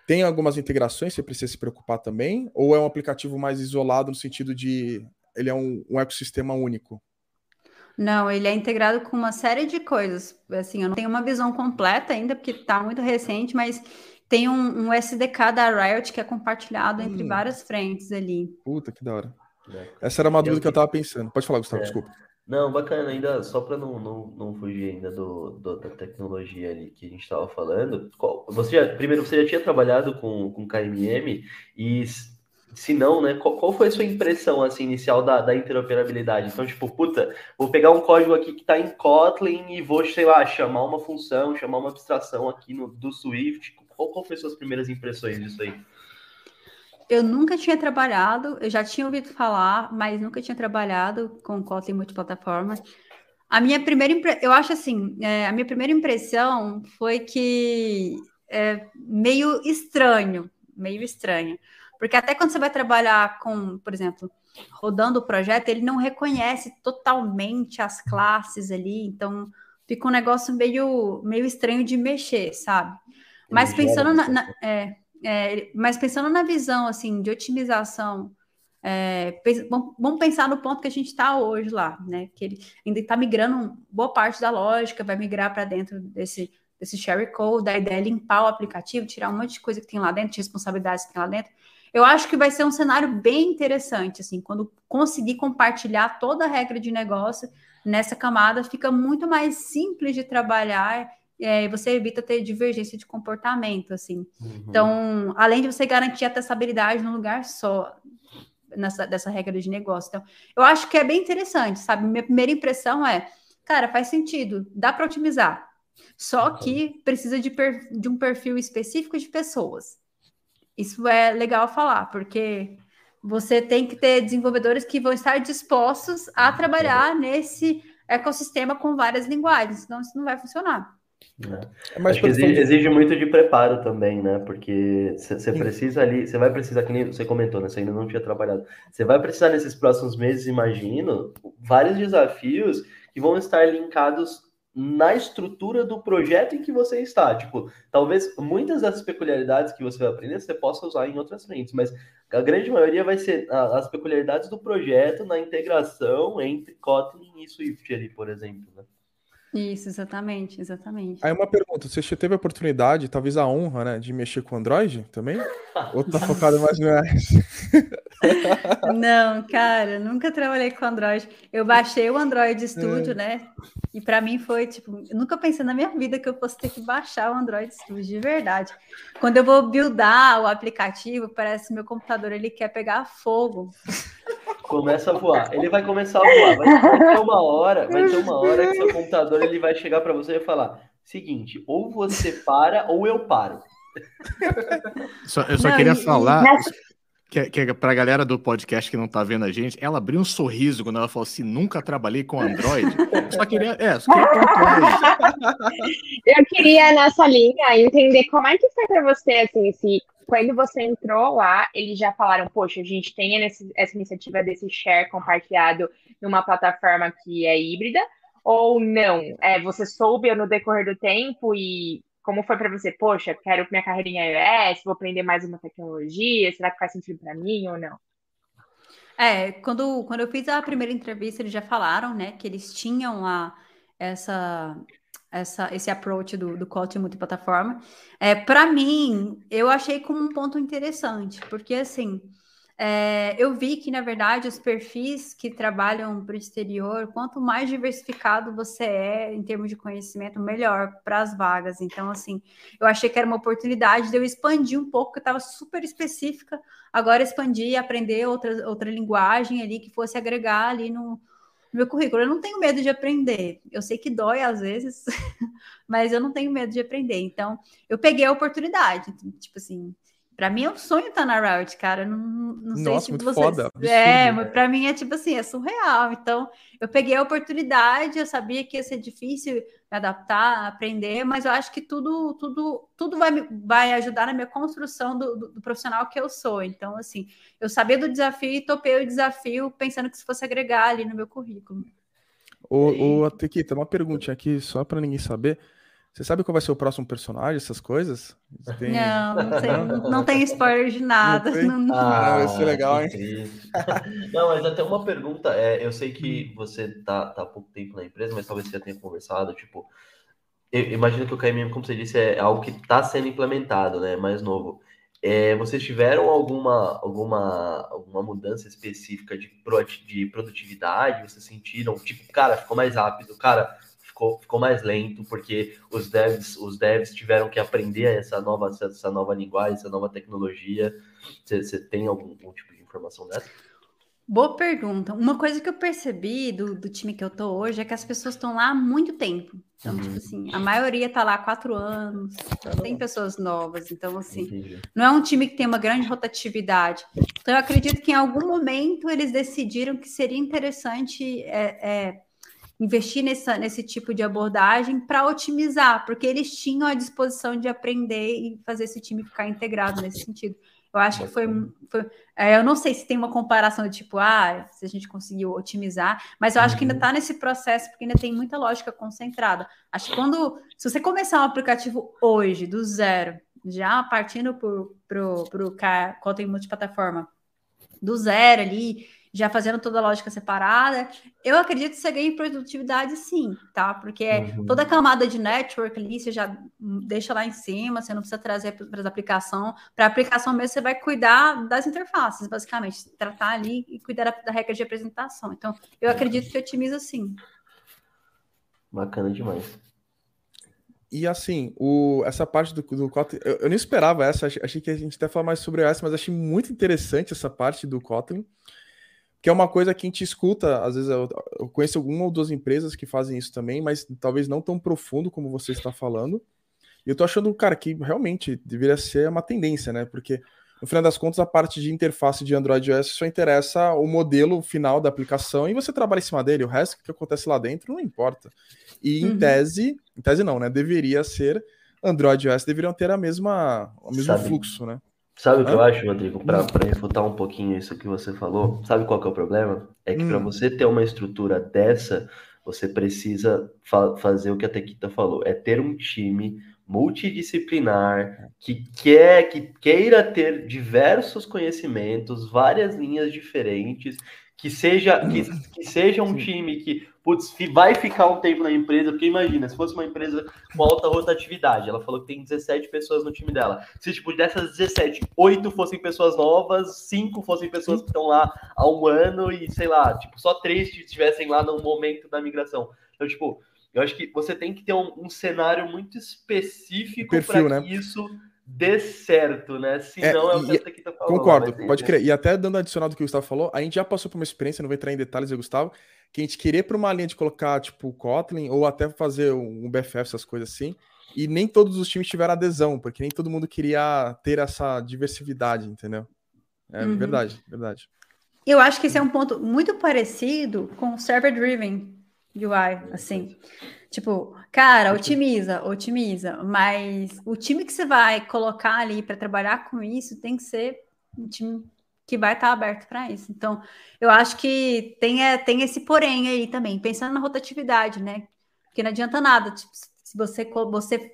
Tem algumas integrações que você precisa se preocupar também? Ou é um aplicativo mais isolado no sentido de ele é um, um ecossistema único? Não, ele é integrado com uma série de coisas. Assim, eu não tenho uma visão completa ainda, porque está muito recente, mas tem um, um, SDK da Riot que é compartilhado hum. entre várias frentes ali. Puta, que da hora. É. Essa era uma dúvida eu... que eu estava pensando. Pode falar, Gustavo, é. desculpa. Não, bacana, ainda só para não, não, não fugir ainda do, do, da tecnologia ali que a gente estava falando. Qual, você já, primeiro, você já tinha trabalhado com, com KMM e se não, né, qual, foi a sua impressão assim, inicial da, da, interoperabilidade? Então, tipo, puta, vou pegar um código aqui que está em Kotlin e vou, sei lá, chamar uma função, chamar uma abstração aqui no, do Swift. Qual, qual foi suas primeiras impressões disso aí? Eu nunca tinha trabalhado, eu já tinha ouvido falar, mas nunca tinha trabalhado com Kotlin multiplataforma. A minha primeira impre... eu acho assim, é, a minha primeira impressão foi que é meio estranho, meio estranho. Porque até quando você vai trabalhar com, por exemplo, rodando o projeto, ele não reconhece totalmente as classes ali, então fica um negócio meio, meio estranho de mexer, sabe? Mas pensando na, na é, é, mas pensando na visão assim de otimização, é, vamos pensar no ponto que a gente está hoje lá, né? Que ele ainda está migrando boa parte da lógica, vai migrar para dentro desse, desse share code, a ideia é limpar o aplicativo, tirar um monte de coisa que tem lá dentro, de responsabilidades que tem lá dentro. Eu acho que vai ser um cenário bem interessante, assim, quando conseguir compartilhar toda a regra de negócio nessa camada, fica muito mais simples de trabalhar é, e você evita ter divergência de comportamento, assim. Uhum. Então, além de você garantir a testabilidade num lugar só, nessa, dessa regra de negócio. Então, eu acho que é bem interessante, sabe? Minha primeira impressão é, cara, faz sentido, dá para otimizar. Só que precisa de, per, de um perfil específico de pessoas. Isso é legal falar, porque você tem que ter desenvolvedores que vão estar dispostos a trabalhar nesse ecossistema com várias linguagens, senão isso não vai funcionar. É. Mas Acho que exige, exige, muito de preparo também, né? Porque você precisa ali, você vai precisar, que nem você comentou, né? Você ainda não tinha trabalhado. Você vai precisar nesses próximos meses, imagino, vários desafios que vão estar linkados na estrutura do projeto em que você está. Tipo, talvez muitas das peculiaridades que você vai aprender você possa usar em outras frentes, mas a grande maioria vai ser as peculiaridades do projeto na integração entre Kotlin e Swift ali, por exemplo, né? Isso, exatamente, exatamente. Aí uma pergunta, você teve a oportunidade, talvez a honra, né, de mexer com Android também? Ou tá focado mais no iOS? Não, cara, nunca trabalhei com Android. Eu baixei o Android Studio, é. né? E para mim foi tipo, nunca pensei na minha vida que eu fosse ter que baixar o Android Studio, de verdade. Quando eu vou buildar o aplicativo, parece que meu computador ele quer pegar fogo. Começa a voar. Ele vai começar a voar. Vai, ter uma hora, vai ter uma hora que seu computador ele vai chegar para você e falar: seguinte, ou você para ou eu paro. Só, eu só não, queria e, falar. E... Que, que pra galera do podcast que não tá vendo a gente, ela abriu um sorriso quando ela falou assim: nunca trabalhei com Android. só queria, é, só queria pontuar Eu queria, nessa linha, entender como é que foi pra você, assim, se quando você entrou lá, eles já falaram, poxa, a gente tem essa iniciativa desse share compartilhado numa plataforma que é híbrida, ou não? É, você soube no decorrer do tempo e como foi para você? Poxa, quero minha carreira em iOS, vou aprender mais uma tecnologia, será que faz sentido para mim ou não? É, quando, quando eu fiz a primeira entrevista, eles já falaram, né, que eles tinham a, essa, essa, esse approach do, do coaching multiplataforma. É, para mim, eu achei como um ponto interessante, porque assim, é, eu vi que, na verdade, os perfis que trabalham para o exterior, quanto mais diversificado você é em termos de conhecimento, melhor para as vagas. Então, assim, eu achei que era uma oportunidade de eu expandir um pouco, que estava super específica, agora expandir, aprender outra, outra linguagem ali que fosse agregar ali no, no meu currículo. Eu não tenho medo de aprender. Eu sei que dói às vezes, mas eu não tenho medo de aprender. Então, eu peguei a oportunidade. Tipo assim, Pra mim é um sonho estar na Riot, cara. Não, não sei Nossa, se muito vocês... foda. Absurdo, é, mas pra mim é tipo assim, é surreal. Então, eu peguei a oportunidade, eu sabia que ia ser difícil me adaptar, aprender, mas eu acho que tudo, tudo, tudo vai, vai ajudar na minha construção do, do, do profissional que eu sou. Então, assim, eu sabia do desafio e topei o desafio pensando que se fosse agregar ali no meu currículo. Ô, ô Tequita, uma perguntinha aqui, só para ninguém saber. Você sabe qual vai ser o próximo personagem, essas coisas? Tem... Não, não tem, não tem spoiler de nada. Não, não... Ah, vai ser legal, hein? não, mas até uma pergunta. É, eu sei que você tá, tá há pouco tempo na empresa, mas talvez você já tenha conversado, tipo... Eu imagino que o KMM, como você disse, é algo que está sendo implementado, né? Mais novo. É, vocês tiveram alguma, alguma, alguma mudança específica de, de produtividade? Vocês sentiram, tipo, cara, ficou mais rápido, cara ficou, ficou mais lento, porque os devs, os devs tiveram que aprender essa nova, essa nova linguagem, essa nova tecnologia. Você tem algum, algum tipo de informação dessa? Boa pergunta. Uma coisa que eu percebi do, do time que eu tô hoje é que as pessoas estão lá há muito tempo. Então, uhum. tipo assim, a maioria tá lá há quatro anos, tem pessoas novas. Então, assim, Entendi. não é um time que tem uma grande rotatividade. Então, eu acredito que em algum momento eles decidiram que seria interessante é, é, investir nessa, nesse tipo de abordagem para otimizar, porque eles tinham a disposição de aprender e fazer esse time ficar integrado nesse sentido. Eu acho que foi. foi é, eu não sei se tem uma comparação de tipo, ah, se a gente conseguiu otimizar, mas eu acho que ainda está uhum. nesse processo, porque ainda tem muita lógica concentrada. Acho que quando. Se você começar um aplicativo hoje, do zero, já partindo para o Kotlin multiplataforma, do zero ali, já fazendo toda a lógica separada, eu acredito que você ganha em produtividade sim, tá? Porque uhum. toda a camada de network ali você já deixa lá em cima, você não precisa trazer para as aplicação. Para a aplicação mesmo, você vai cuidar das interfaces, basicamente, tratar ali e cuidar da, da regra de apresentação. Então, eu acredito que otimiza sim. Bacana demais. E assim, o, essa parte do, do Kotlin, eu, eu não esperava essa, achei, achei que a gente até falar mais sobre essa, mas achei muito interessante essa parte do Kotlin que é uma coisa que a gente escuta, às vezes eu, eu conheço uma ou duas empresas que fazem isso também, mas talvez não tão profundo como você está falando. E eu tô achando, cara, que realmente deveria ser uma tendência, né? Porque no final das contas, a parte de interface de Android OS só interessa o modelo final da aplicação e você trabalha em cima dele. O resto que acontece lá dentro não importa. E em uhum. tese, em tese não, né? Deveria ser Android OS deveriam ter a mesma, o mesmo Sabe. fluxo, né? Sabe o que eu acho, Rodrigo? Para refutar um pouquinho isso que você falou, sabe qual que é o problema? É que hum. para você ter uma estrutura dessa, você precisa fa fazer o que a Tequita falou, é ter um time multidisciplinar que quer que queira ter diversos conhecimentos, várias linhas diferentes, que seja que, que seja um Sim. time que putz, vai ficar um tempo na empresa, porque imagina, se fosse uma empresa com alta rotatividade, ela falou que tem 17 pessoas no time dela. Se, tipo, dessas 17, 8 fossem pessoas novas, 5 fossem pessoas que estão lá há um ano e, sei lá, tipo, só 3 estivessem lá no momento da migração. Então, tipo, eu acho que você tem que ter um, um cenário muito específico para que né? isso dê certo, né? Se é, não, é, é o que você tá falando. Concordo, pode crer. E até dando adicional do que o Gustavo falou, a gente já passou por uma experiência, não vou entrar em detalhes, Gustavo, que a gente queria para uma linha de colocar, tipo, Kotlin, ou até fazer um BFF, essas coisas assim, e nem todos os times tiveram adesão, porque nem todo mundo queria ter essa diversidade, entendeu? É uhum. verdade, verdade. Eu acho que esse é um ponto muito parecido com o Server Driven UI, assim. Tipo, cara, otimiza, otimiza, mas o time que você vai colocar ali para trabalhar com isso tem que ser um time que vai estar aberto para isso. Então, eu acho que tem, é, tem esse porém aí também, pensando na rotatividade, né? Porque não adianta nada, tipo, se você, você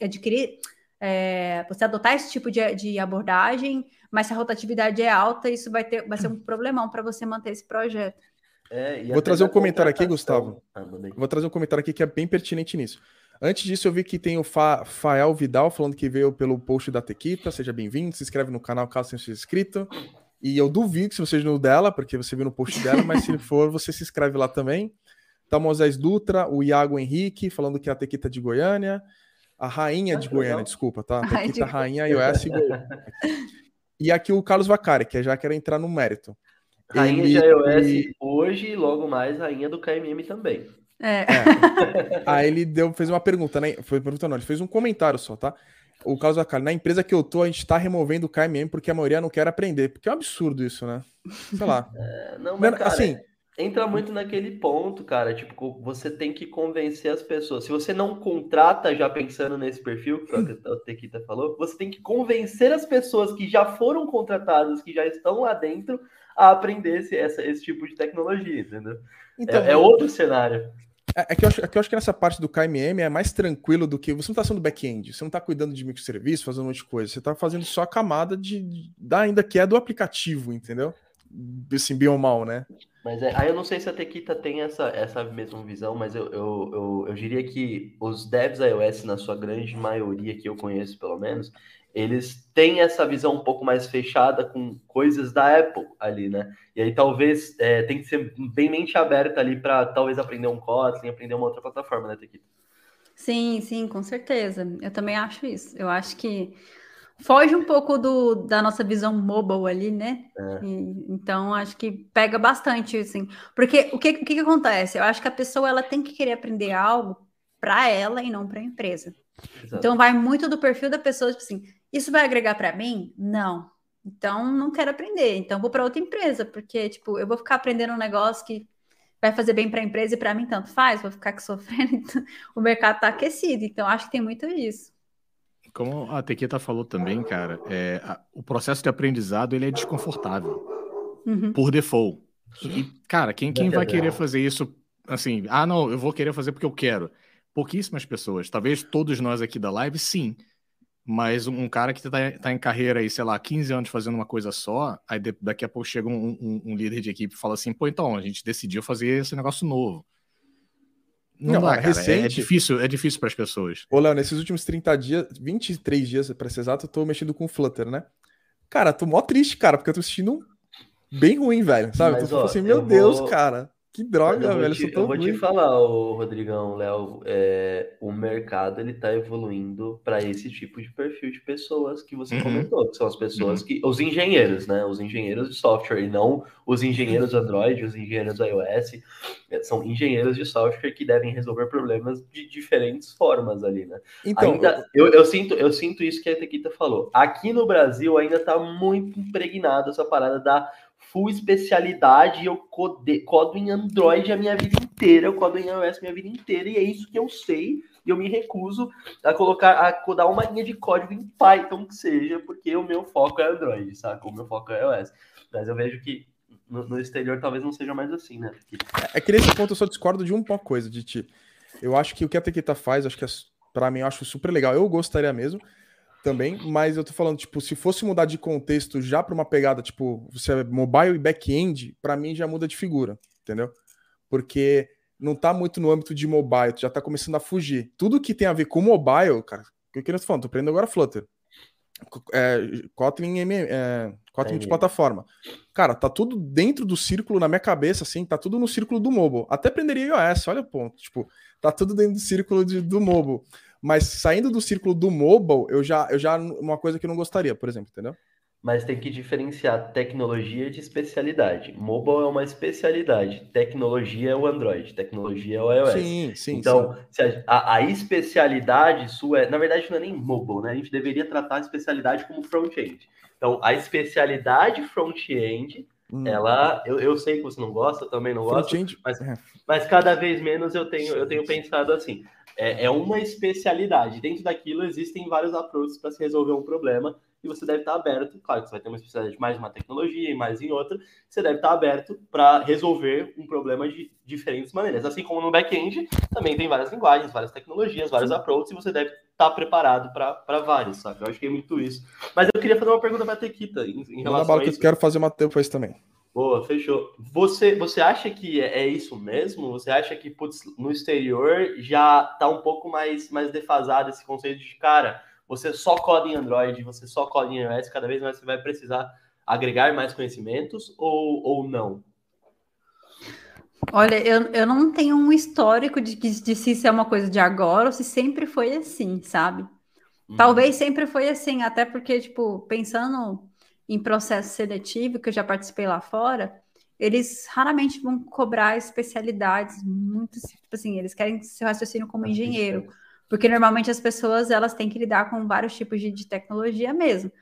adquirir, é, você adotar esse tipo de, de abordagem, mas se a rotatividade é alta, isso vai, ter, vai ser um problemão para você manter esse projeto. É, Vou trazer um comentário aqui, Gustavo. Ah, Vou trazer um comentário aqui que é bem pertinente nisso. Antes disso, eu vi que tem o Fa Fael Vidal falando que veio pelo post da Tequita. Seja bem-vindo, se inscreve no canal caso tenha seja inscrito. E eu duvido que você seja no dela, porque você viu no post dela, mas se for, você se inscreve lá também. Tá o Moisés Dutra, o Iago Henrique, falando que é a Tequita de Goiânia. A rainha de Goiânia, desculpa, tá? A Tequita Rainha iOS. e aqui o Carlos Vacari, que já quer entrar no mérito. Rainha ele... de iOS hoje e logo mais rainha do KMM também. É. é. Aí ele deu, fez uma pergunta, né? Foi pergunta não, ele fez um comentário só, tá? O Carlos Acari, na empresa que eu tô, a gente tá removendo o KMM porque a maioria não quer aprender. Porque é um absurdo isso, né? Sei lá. É, não, mas, cara, assim, entra muito naquele ponto, cara. Tipo, você tem que convencer as pessoas. Se você não contrata já pensando nesse perfil, que o Tequita falou, você tem que convencer as pessoas que já foram contratadas, que já estão lá dentro, a aprender esse, essa, esse tipo de tecnologia, entendeu? Então, é, é outro cenário. É, é, que eu acho, é que eu acho que nessa parte do KMM é mais tranquilo do que. Você não está sendo back-end, você não está cuidando de microserviço, fazendo um monte de coisa. Você está fazendo só a camada de, de, da ainda que é do aplicativo, entendeu? Assim, bem ou mal, né? Mas é, aí eu não sei se a Tequita tem essa, essa mesma visão, mas eu, eu, eu, eu diria que os devs iOS, na sua grande maioria, que eu conheço pelo menos, eles têm essa visão um pouco mais fechada com coisas da Apple ali, né? E aí talvez é, tem que ser bem mente aberta ali para talvez aprender um Kotlin, aprender uma outra plataforma, né, Tequita? Sim, sim, com certeza. Eu também acho isso. Eu acho que foge um pouco do, da nossa visão mobile ali, né? É. E, então acho que pega bastante, assim. Porque o que, o que, que acontece? Eu acho que a pessoa ela tem que querer aprender algo para ela e não para a empresa. Exato. Então vai muito do perfil da pessoa, tipo assim, isso vai agregar para mim? Não. Então, não quero aprender. Então, vou para outra empresa, porque, tipo, eu vou ficar aprendendo um negócio que vai fazer bem para a empresa e para mim tanto faz, vou ficar aqui sofrendo. Então, o mercado está aquecido. Então, acho que tem muito isso. Como a Tequita falou também, cara, é, a, o processo de aprendizado ele é desconfortável uhum. por default. E, cara, quem, quem vai querer fazer isso assim? Ah, não, eu vou querer fazer porque eu quero. Pouquíssimas pessoas. Talvez todos nós aqui da live, sim. Mas um cara que está tá em carreira aí, sei lá, 15 anos fazendo uma coisa só, aí daqui a pouco chega um, um, um líder de equipe e fala assim, pô, então, a gente decidiu fazer esse negócio novo. Não, não dá, cara. Recente... É, é, difícil, é difícil para as pessoas. Ô, Léo, nesses últimos 30 dias, 23 dias, para ser exato, eu tô mexendo com o Flutter, né? Cara, tô mó triste, cara, porque eu tô assistindo bem ruim, velho. Sabe? Mas, tô ó, assim, meu Deus, vou... cara. Que droga, eu velho. Te, eu vou ruim. te falar, ô, Rodrigão, Léo, é, o mercado ele tá evoluindo para esse tipo de perfil de pessoas que você uhum. comentou, que são as pessoas uhum. que. Os engenheiros, né? Os engenheiros de software, e não os engenheiros Android, os engenheiros iOS. É, são engenheiros de software que devem resolver problemas de diferentes formas ali, né? Então, ainda, eu, eu, sinto, eu sinto isso que a Tequita falou. Aqui no Brasil ainda tá muito impregnado essa parada da full especialidade, eu code, codo em Android a minha vida inteira, eu codo em iOS a minha vida inteira, e é isso que eu sei, e eu me recuso a colocar, a codar uma linha de código em Python que seja, porque o meu foco é Android, saca? O meu foco é iOS. Mas eu vejo que no, no, exterior talvez não seja mais assim, né? É, é que nesse ponto eu só discordo de uma coisa, de ti. Eu acho que o que a Tequita faz, acho que é, para mim eu acho super legal. Eu gostaria mesmo também, mas eu tô falando, tipo, se fosse mudar de contexto já para uma pegada, tipo, você é mobile e back-end, para mim já muda de figura, entendeu? Porque não tá muito no âmbito de mobile, tu já tá começando a fugir. Tudo que tem a ver com mobile, cara, o que eu tô falando? Tô aprendendo agora Flutter. É, Kotlin, é, Kotlin de plataforma. Cara, tá tudo dentro do círculo na minha cabeça, assim, tá tudo no círculo do mobile. Até aprenderia iOS, olha o ponto. Tipo, tá tudo dentro do círculo de, do mobile. Mas saindo do círculo do mobile, eu já, eu já, uma coisa que eu não gostaria, por exemplo, entendeu? mas tem que diferenciar tecnologia de especialidade. Mobile é uma especialidade, tecnologia é o Android, tecnologia é o iOS. Sim, sim. Então, sim. A, a, especialidade sua é, na verdade, não é nem mobile, né? A gente deveria tratar a especialidade como front-end. Então, a especialidade front-end, hum. ela, eu, eu sei que você não gosta, também não gosta, mas, é. mas cada vez menos eu tenho, eu tenho pensado assim. É, é uma especialidade. Dentro daquilo existem vários approaches para se resolver um problema e você deve estar aberto, claro que você vai ter uma especialidade mais em uma tecnologia e mais em outra, você deve estar aberto para resolver um problema de diferentes maneiras. Assim como no back-end, também tem várias linguagens, várias tecnologias, vários approaches, e você deve estar preparado para vários, sabe? Eu acho que é muito isso. Mas eu queria fazer uma pergunta para a Tequita em, em relação a isso. Que eu quero fazer uma tempo isso também. Boa, fechou. Você, você acha que é, é isso mesmo? Você acha que putz, no exterior já está um pouco mais, mais defasado esse conceito de cara? você só coda em Android, você só coda em iOS, cada vez mais você vai precisar agregar mais conhecimentos ou, ou não? Olha, eu, eu não tenho um histórico de, de, de se isso é uma coisa de agora ou se sempre foi assim, sabe? Uhum. Talvez sempre foi assim, até porque, tipo, pensando em processo seletivo, que eu já participei lá fora, eles raramente vão cobrar especialidades muito, tipo assim, eles querem seu raciocínio como engenheiro. Porque normalmente as pessoas elas têm que lidar com vários tipos de, de tecnologia mesmo.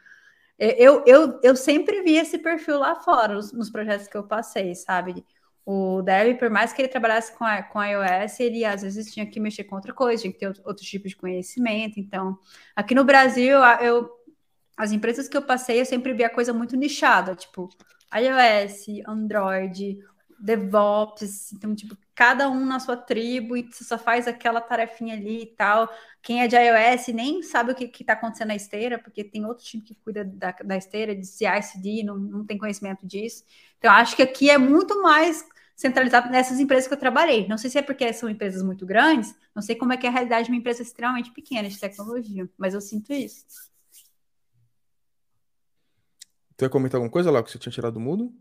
Eu, eu, eu sempre vi esse perfil lá fora, nos, nos projetos que eu passei, sabe? O Dev, por mais que ele trabalhasse com, a, com iOS, ele às vezes tinha que mexer com outra coisa, tinha que ter outro, outro tipo de conhecimento. Então, aqui no Brasil, eu, as empresas que eu passei, eu sempre vi a coisa muito nichada, tipo iOS, Android, DevOps, então, tipo, cada um na sua tribo e você só faz aquela tarefinha ali e tal. Quem é de iOS nem sabe o que está acontecendo na esteira, porque tem outro time que cuida da, da esteira, de CI/CD, não, não tem conhecimento disso. Então, acho que aqui é muito mais centralizado nessas empresas que eu trabalhei. Não sei se é porque são empresas muito grandes, não sei como é que é a realidade de uma empresa extremamente pequena de tecnologia, mas eu sinto isso. Tu ia comentar alguma coisa lá que você tinha tirado do mudo?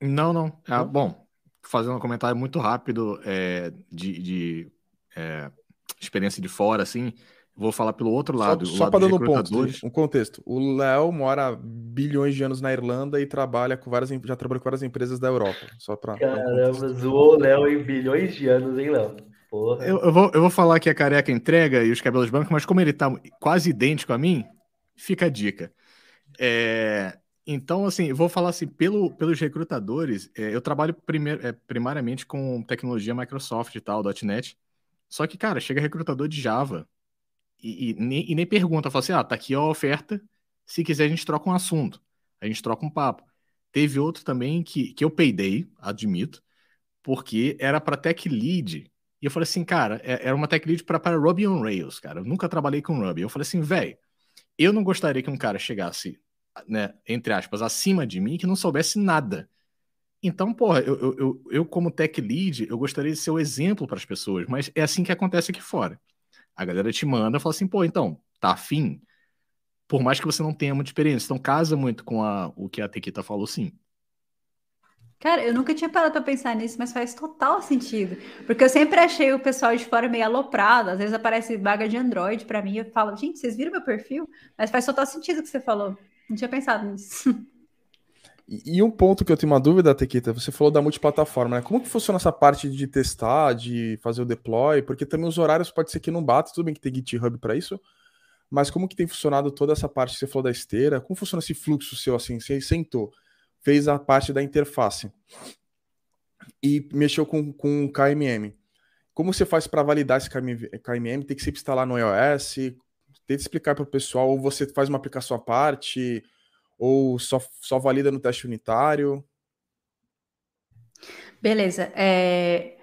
Não, não. Ah, bom, fazendo um comentário muito rápido é, de, de é, experiência de fora, assim, vou falar pelo outro lado. Só, só para dar um ponto, um contexto. O Léo mora bilhões de anos na Irlanda e trabalha com várias, já trabalhou com várias empresas da Europa. Só para. Caramba, um zoou o Léo em bilhões de anos, hein, Léo? Porra. Eu, eu, vou, eu vou falar que a careca entrega e os cabelos brancos, mas como ele tá quase idêntico a mim, fica a dica. É, então, assim, vou falar assim, pelo, pelos recrutadores, é, eu trabalho primeir, é, primariamente com tecnologia Microsoft e tal, .NET. Só que, cara, chega recrutador de Java e, e, nem, e nem pergunta, fala assim, ah, tá aqui a oferta, se quiser a gente troca um assunto, a gente troca um papo. Teve outro também que, que eu peidei, admito, porque era para tech lead. E eu falei assim, cara, é, era uma tech lead para Ruby on Rails, cara. Eu nunca trabalhei com Ruby. Eu falei assim, velho, eu não gostaria que um cara chegasse né, entre aspas, acima de mim que não soubesse nada. Então, porra, eu, eu, eu, eu como tech lead, eu gostaria de ser o exemplo para as pessoas, mas é assim que acontece aqui fora. A galera te manda e fala assim, pô, então, tá afim? Por mais que você não tenha muita experiência. Então, casa muito com a, o que a Tequita falou, sim. Cara, eu nunca tinha parado para pensar nisso, mas faz total sentido. Porque eu sempre achei o pessoal de fora meio aloprado. Às vezes aparece vaga de Android para mim eu falo, gente, vocês viram meu perfil? Mas faz total sentido o que você falou. Não tinha pensado nisso. E, um ponto que eu tenho uma dúvida, Tequita, você falou da multiplataforma, né? Como que funciona essa parte de testar, de fazer o deploy? Porque também os horários pode ser que não bata, tudo bem que tem GitHub para isso, mas como que tem funcionado toda essa parte que você falou da esteira? Como funciona esse fluxo seu assim? Você sentou, fez a parte da interface e mexeu com, com o KMM. Como você faz para validar esse KMM? Tem que sempre instalar no iOS? Tenta explicar para o pessoal, ou você faz uma aplicação à parte, ou só, só valida no teste unitário. Beleza. É...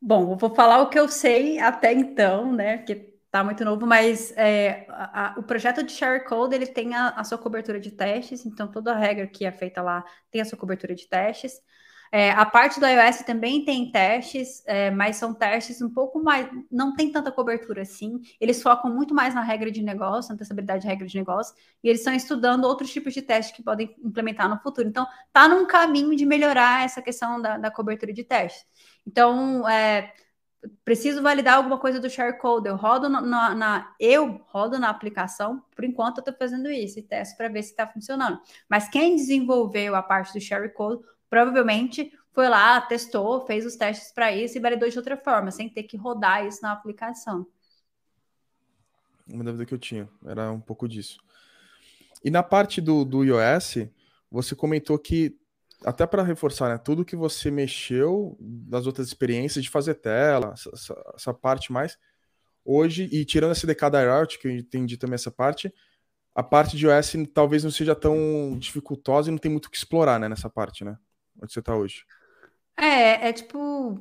Bom, vou falar o que eu sei até então, né? Porque tá muito novo, mas é, a, a, o projeto de Share Code ele tem a, a, sua cobertura de testes, então toda regra que é feita lá tem a sua cobertura de testes. É, a parte do iOS também tem testes, é, mas são testes um pouco mais. Não tem tanta cobertura assim. Eles focam muito mais na regra de negócio, na testabilidade de regra de negócio, e eles estão estudando outros tipos de testes que podem implementar no futuro. Então, tá num caminho de melhorar essa questão da, da cobertura de testes. Então, é, preciso validar alguma coisa do share-code. Eu rodo na, na, na, eu rodo na aplicação, por enquanto eu estou fazendo isso e testo para ver se está funcionando. Mas quem desenvolveu a parte do share-code provavelmente foi lá, testou, fez os testes para isso e validou de outra forma, sem ter que rodar isso na aplicação. Uma dúvida que eu tinha, era um pouco disso. E na parte do, do iOS, você comentou que, até para reforçar, né, tudo que você mexeu das outras experiências de fazer tela, essa, essa parte mais, hoje, e tirando esse DK da Route, que eu entendi também essa parte, a parte de iOS talvez não seja tão dificultosa e não tem muito o que explorar né, nessa parte, né? Onde você está hoje? É, é tipo.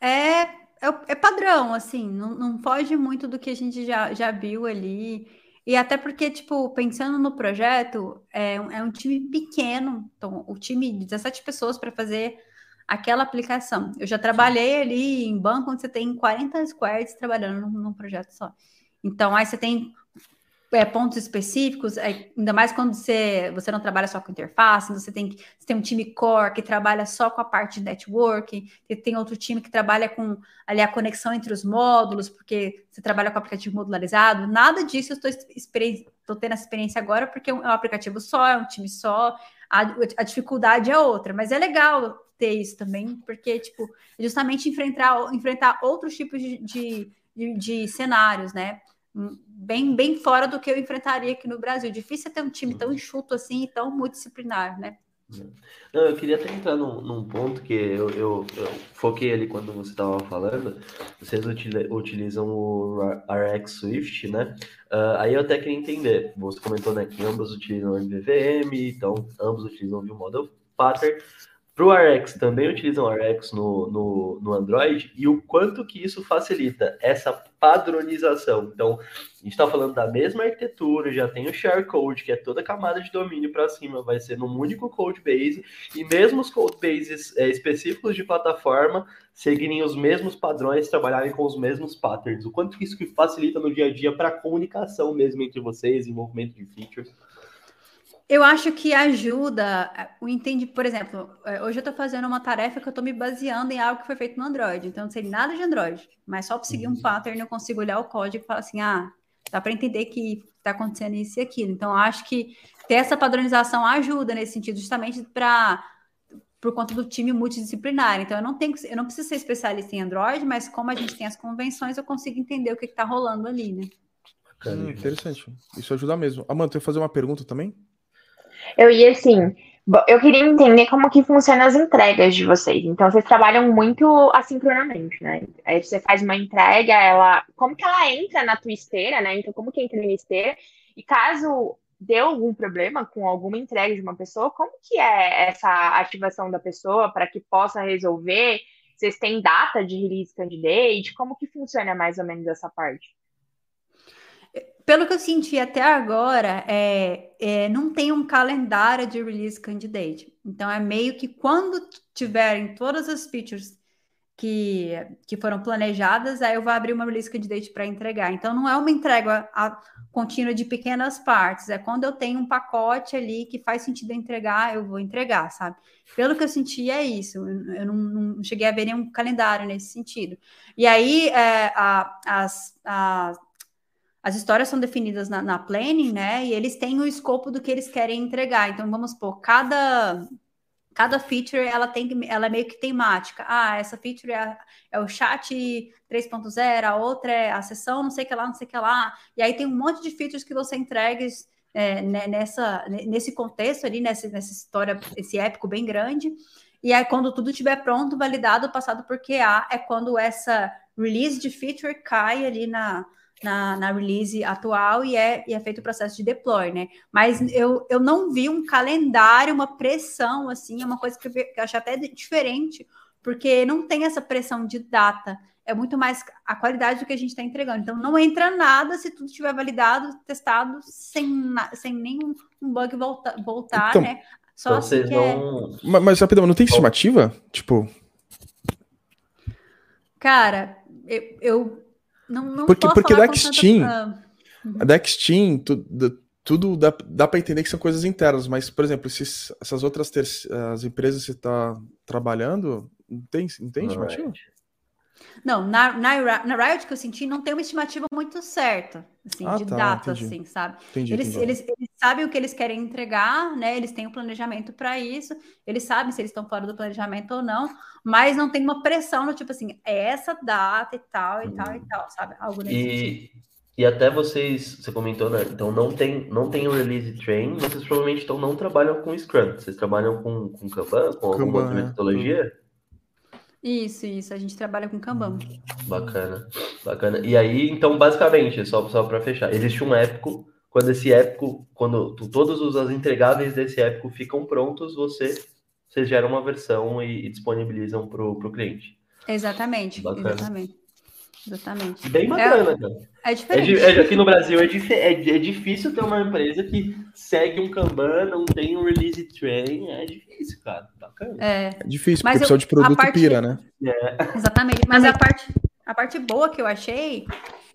É, é, é padrão, assim, não, não foge muito do que a gente já, já viu ali. E até porque, tipo, pensando no projeto, é, um- é um time pequeno, então, o time de 17 pessoas para fazer aquela aplicação. Eu já trabalhei ali em banco onde você tem 40 squads trabalhando num, num projeto só. Então, aí você tem é, pontos específicos, é, ainda mais quando você, você não trabalha só com interface, você tem, você tem um time core que trabalha só com a parte de networking, e tem outro time que trabalha com ali a conexão entre os módulos, porque você trabalha com aplicativo modularizado. Nada disso eu estou tendo essa experiência agora, porque é um, é um aplicativo só, é um time só, a, a dificuldade é outra, mas é legal ter isso também, porque, tipo, justamente enfrentar, enfrentar outros tipos de, de, de, de cenários, né? Bem, bem fora do que eu enfrentaria aqui no Brasil. Difícil é ter um time tão enxuto assim e tão multidisciplinar, né? Não, eu queria até entrar num, num ponto que eu, eu, eu, foquei ali quando você estava falando. Vocês utilizam o RX Swift, né? Uh, aí eu até queria entender. Você comentou né, que ambos utilizam o MVVM, então ambos utilizam o View Model Pattern. Para o RX, também utilizam RX no, no, no, Android e o quanto que isso facilita essa padronização. Então, a gente está falando da mesma arquitetura, já tem o share code, que é toda a camada de domínio para cima, vai ser num único code base, e mesmo os code bases é, específicos de plataforma seguirem os mesmos padrões, trabalharem com os mesmos patterns. O quanto que isso que facilita no dia a dia para a comunicação mesmo entre vocês, envolvimento de features. Eu acho que ajuda eh, o entende, por exemplo, eh, hoje eu estou fazendo uma tarefa que eu estou me baseando em algo que foi feito no Android, então não sei nada de Android, mas só para seguir um uhum. pattern eu consigo olhar o código e falar assim, ah, dá para entender que está acontecendo isso e aquilo. Então acho que ter essa padronização ajuda nesse sentido, justamente para por conta do time multidisciplinar. Então eu não tenho, eu não preciso ser especialista em Android, mas como a gente tem as convenções, eu consigo entender o que está rolando ali, né? Hum, interessante. Isso ajuda mesmo. Amanda, eu fazer uma pergunta também? Eu ia assim, eu queria entender como que funcionam as entregas de vocês. Então, vocês trabalham muito assincronamente, né? Aí você faz uma entrega, ela. Como que ela entra na tua esteira, né? Então, como que entra na esteira? E caso deu algum problema com alguma entrega de uma pessoa, como que é essa ativação da pessoa para que possa resolver? Vocês têm data de release candidate? Como que funciona mais ou menos essa parte? Pelo que eu senti até agora, é, é, não tem um calendário de release candidate. Então, é meio que quando tiverem todas as features que, que foram planejadas, aí eu vou abrir uma release candidate para entregar. Então, não é uma entrega a, contínua de pequenas partes, é quando eu tenho um pacote ali que faz sentido entregar, eu vou entregar, sabe? Pelo que eu senti, é isso. Eu não, não cheguei a ver nenhum calendário nesse sentido. E aí, é, a, as, as as histórias são definidas na, na, planning, né? E eles têm o escopo do que eles querem entregar. Então, vamos supor, cada, cada feature ela tem ela é meio que temática. Ah, essa feature é, é o chat 3.0, a outra é a sessão, não sei o que lá, não sei o que lá. E aí tem um monte de features que você entrega é, né, nessa, nesse contexto ali, nessa, nessa história, esse épico bem grande. E aí, quando tudo estiver pronto, validado, passado por QA, é quando essa release de feature cai ali na, na, na release atual e é, e é feito o processo de deploy, né? Mas eu, eu não vi um calendário, uma pressão, assim, é uma coisa que eu, que eu acho até diferente, porque não tem essa pressão de data, é muito mais a qualidade do que a gente está entregando. Então, não entra nada se tudo estiver validado, testado, sem, sem nenhum bug volta, voltar, então, né? Só assim que é não... é... Mas, mas rapidão, não tem estimativa? Tipo. Cara, eu, eu não, não porque, porque da Steam, tanta... a da Steam, tudo, tudo dá, dá para entender que são coisas internas, mas, por exemplo, se essas outras ter, as empresas que você está trabalhando, tem, não tem estimativa? Não, na, na, na Riot que eu senti, não tem uma estimativa muito certa, assim, ah, de tá, data, entendi. assim, sabe? Entendi, eles, entendi. Eles, eles sabem o que eles querem entregar, né? Eles têm um planejamento para isso, eles sabem se eles estão fora do planejamento ou não, mas não tem uma pressão no tipo assim, é essa data e tal, e tal, e hum. tal, sabe? Algo nesse e... Sentido. E até vocês, você comentou, né? Então não tem, não tem o release train, vocês provavelmente então não trabalham com Scrum, vocês trabalham com, com Kanban, com Kanban, alguma outra é. Isso, isso. A gente trabalha com Kanban. Bacana, bacana. E aí, então, basicamente, só, só para fechar, existe um épico. Quando esse épico, quando todos os entregáveis desse épico ficam prontos, você, você gera uma versão e, e disponibilizam para o cliente. Exatamente, bacana. exatamente. Exatamente. Bem bacana, é, cara. É diferente. É, é, aqui no Brasil é, é, é, difícil ter uma empresa que segue um Kanban, não tem um release train. É difícil, cara. Bacana. É, é difícil, porque o pessoal de produto parte, pira, né? É. Exatamente. Mas a parte, a parte boa que eu achei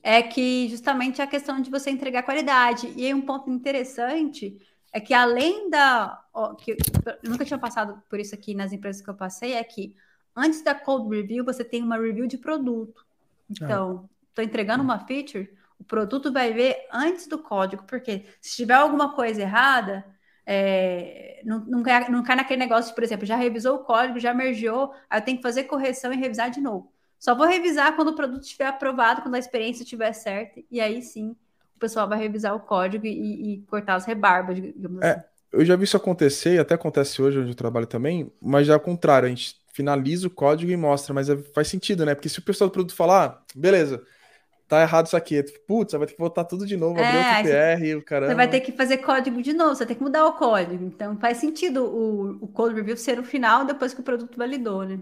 é que justamente a questão de você entregar qualidade. E aí um ponto interessante é que além da. Ó, que eu nunca tinha passado por isso aqui nas empresas que eu passei, é que antes da code review, você tem uma review de produto. Então, estou entregando uma feature, o produto vai ver antes do código, porque se tiver alguma coisa errada, é, não, não, cai, não cai naquele negócio, por exemplo, já revisou o código, já mergeou, aí eu tenho que fazer correção e revisar de novo. Só vou revisar quando o produto estiver aprovado, quando a experiência estiver certa, e aí sim o pessoal vai revisar o código e, e cortar as rebarbas, digamos é, assim. Eu já vi isso acontecer, até acontece hoje onde eu trabalho também, mas já ao contrário, a gente finaliza o código e mostra, mas é, faz sentido, né? Porque se o pessoal do produto falar, ah, beleza, tá errado isso aqui, putz, vai ter que voltar tudo de novo, abrir é, outro PR e o caramba. Você vai ter que fazer código de novo, você tem que mudar o código. Então faz sentido o, o code review ser o final depois que o produto validou, né?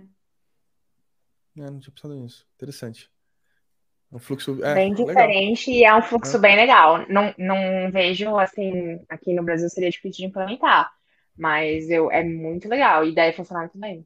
É, não tinha pensado nisso. Interessante. É um fluxo é, bem diferente legal. e é um fluxo é. bem legal. Não, não vejo assim, aqui no Brasil seria difícil de implementar, mas eu, é muito legal e deve funcionar também.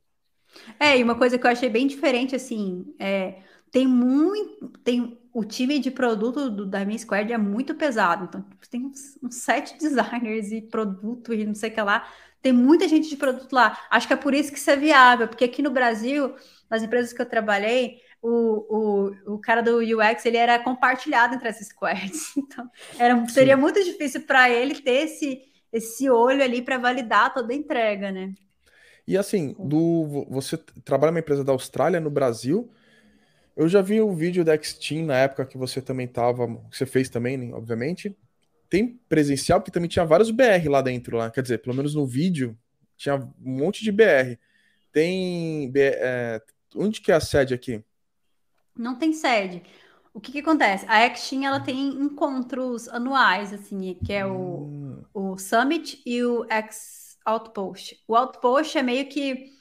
É, e uma coisa que eu achei bem diferente, assim, é, tem muito. Tem, o time de produto do, da minha Squad é muito pesado. Então, tipo, tem uns, uns sete designers e produto e não sei o que lá. Tem muita gente de produto lá. Acho que é por isso que isso é viável, porque aqui no Brasil, nas empresas que eu trabalhei, o, o, o cara do UX ele era compartilhado entre essas squads. Então, era, seria Sim. muito difícil para ele ter esse, esse olho ali para validar toda a entrega, né? E assim, do você trabalha numa empresa da Austrália, no Brasil. Eu já vi o vídeo da Xteam na época que você também estava, que você fez também, né, obviamente. Tem presencial, porque também tinha vários BR lá dentro, lá. Quer dizer, pelo menos no vídeo, tinha um monte de BR. Tem. É, onde que é a sede aqui? Não tem sede. O que, que acontece? A Xteam ela tem encontros anuais, assim, que é o, hum. o Summit e o X Outpost. O Outpost é meio que.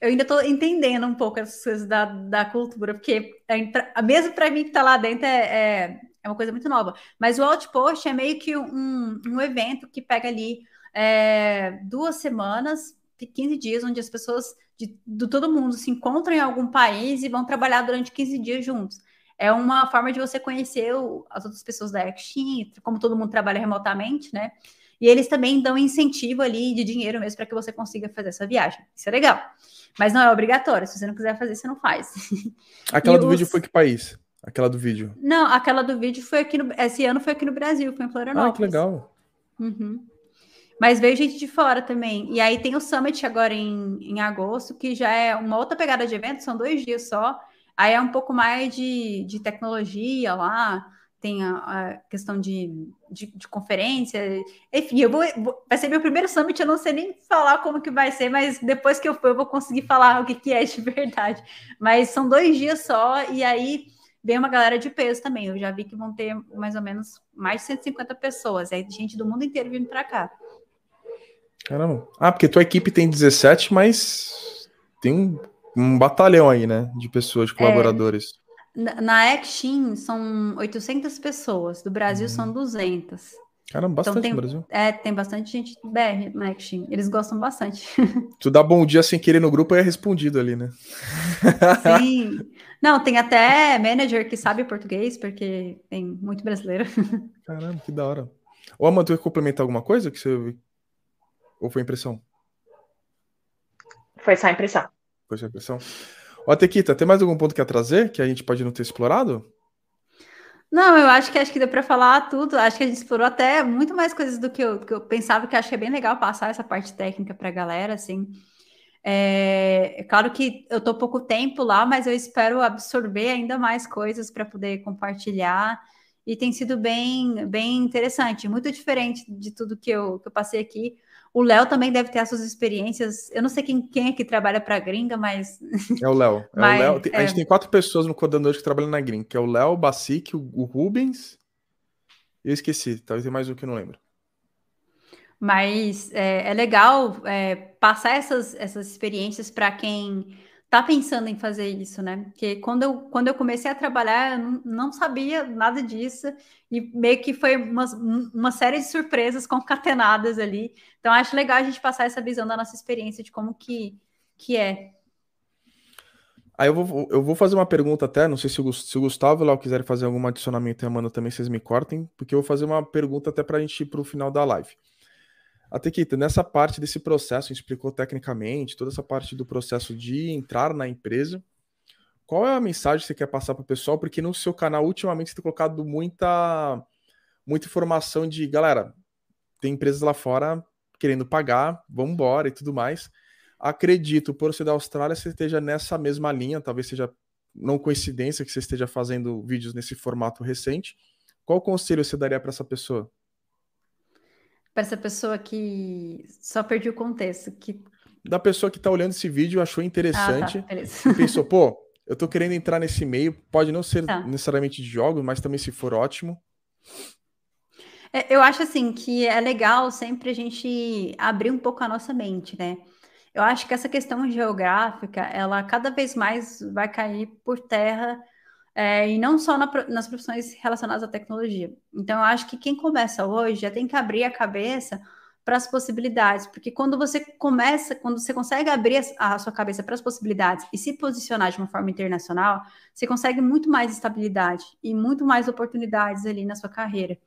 Eu ainda estou entendendo um pouco as coisas da, da cultura, porque é, mesmo para mim que está lá dentro é, é, é, uma coisa muito nova. Mas o Outpost é meio que um, um evento que pega ali é, duas semanas, 15 dias, onde as pessoas de, de todo mundo se encontram em algum país e vão trabalhar durante 15 dias juntos é uma forma de você conhecer o, as outras pessoas da Action, como todo mundo trabalha remotamente, né? E eles também dão incentivo ali de dinheiro mesmo para que você consiga fazer essa viagem. Isso é legal. Mas não é obrigatório. Se você não quiser fazer, você não faz. Aquela do os... vídeo foi que país? Aquela do vídeo? Não, aquela do vídeo foi aqui no. Esse ano foi aqui no Brasil, foi em Florianópolis. Ah, que legal. Uhum. Mas veio gente de fora também. E aí tem o Summit agora em, em agosto, que já é uma outra pegada de evento, são dois dias só. Aí é um pouco mais de, de tecnologia lá tem a, a questão de, de, de, conferência. Enfim, eu vou, vou, vai ser meu primeiro summit, eu não sei nem falar como que vai ser, mas depois que eu for, eu vou conseguir falar o que, que é de verdade. Mas são dois dias só, e aí vem uma galera de peso também. Eu já vi que vão ter mais ou menos mais de 150 pessoas. É gente do mundo inteiro vindo para cá. Caramba. Ah, porque tua equipe tem 17, mas tem um, um batalhão aí, né? De pessoas, de colaboradores. É, na, Action são 800 pessoas, do Brasil hum. são 200. Caramba, então bastante então, tem, no Brasil. É, tem bastante gente BR na Action. Eles gostam bastante. Tu dá bom dia sem querer no grupo é respondido ali, né? Sim. Não, tem até manager que sabe português, porque tem muito brasileiro. Caramba, que da hora. Ô, Amanda, tu quer complementar alguma coisa que você ou foi impressão? Foi só impressão. Foi só impressão. Ó, Tequita, tem mais algum ponto que a trazer que a gente pode não ter explorado? Não, eu acho que acho que deu para falar tudo. Acho que a gente explorou até muito mais coisas do que eu, que eu pensava, que acho que é bem legal passar essa parte técnica para a galera, assim. É, é, claro que eu tô pouco tempo lá, mas eu espero absorver ainda mais coisas para poder compartilhar. E tem sido bem, bem interessante, muito diferente de tudo que eu, que eu passei aqui. O Léo também deve ter as suas experiências. Eu não sei quem, quem é que trabalha para a gringa, mas. É o Léo. É mas, o Léo. A gente é. tem quatro pessoas no Codando que trabalham na gringa, que é o Léo, o Basic, o, o Rubens. Eu esqueci, talvez tenha mais um que eu não lembro. Mas é, é legal é, passar essas, essas experiências para quem tá pensando em fazer isso, né? Porque quando eu, quando eu comecei a trabalhar, eu não, sabia nada disso, e meio que foi uma, uma série de surpresas concatenadas ali. Então, acho legal a gente passar essa visão da nossa experiência de como que, que é. Aí eu vou, eu vou fazer uma pergunta até, não sei se o, se o Gustavo o Léo quiserem fazer algum adicionamento e a Amanda também, vocês me cortem, porque eu vou fazer uma pergunta até para a gente ir para o final da live. Até que nessa parte desse processo, explicou tecnicamente, toda essa parte do processo de entrar na empresa. Qual é a mensagem que você quer passar para o pessoal? Porque no seu canal, ultimamente, você tem colocado muita, muita informação de, galera, tem empresas lá fora querendo pagar, vamos embora e tudo mais. Acredito, por ser da Austrália, você esteja nessa mesma linha, talvez seja não coincidência que você esteja fazendo vídeos nesse formato recente. Qual conselho você daria para essa pessoa? Para essa pessoa que só perdi o contexto, que da pessoa que está olhando esse vídeo achou interessante ah, tá, e pensou, pô, eu tô querendo entrar nesse meio, pode não ser tá. necessariamente de jogos, mas também se for ótimo. É, eu acho assim que é legal sempre a gente abrir um pouco a nossa mente, né? Eu acho que essa questão geográfica, ela cada vez mais vai cair por terra é, e não só na, nas profissões relacionadas à tecnologia. Então, eu acho que quem começa hoje já tem que abrir a cabeça para as possibilidades, porque quando você começa, quando você consegue abrir a, a sua cabeça para as possibilidades e se posicionar de uma forma internacional, você consegue muito mais estabilidade e muito mais oportunidades ali na sua carreira.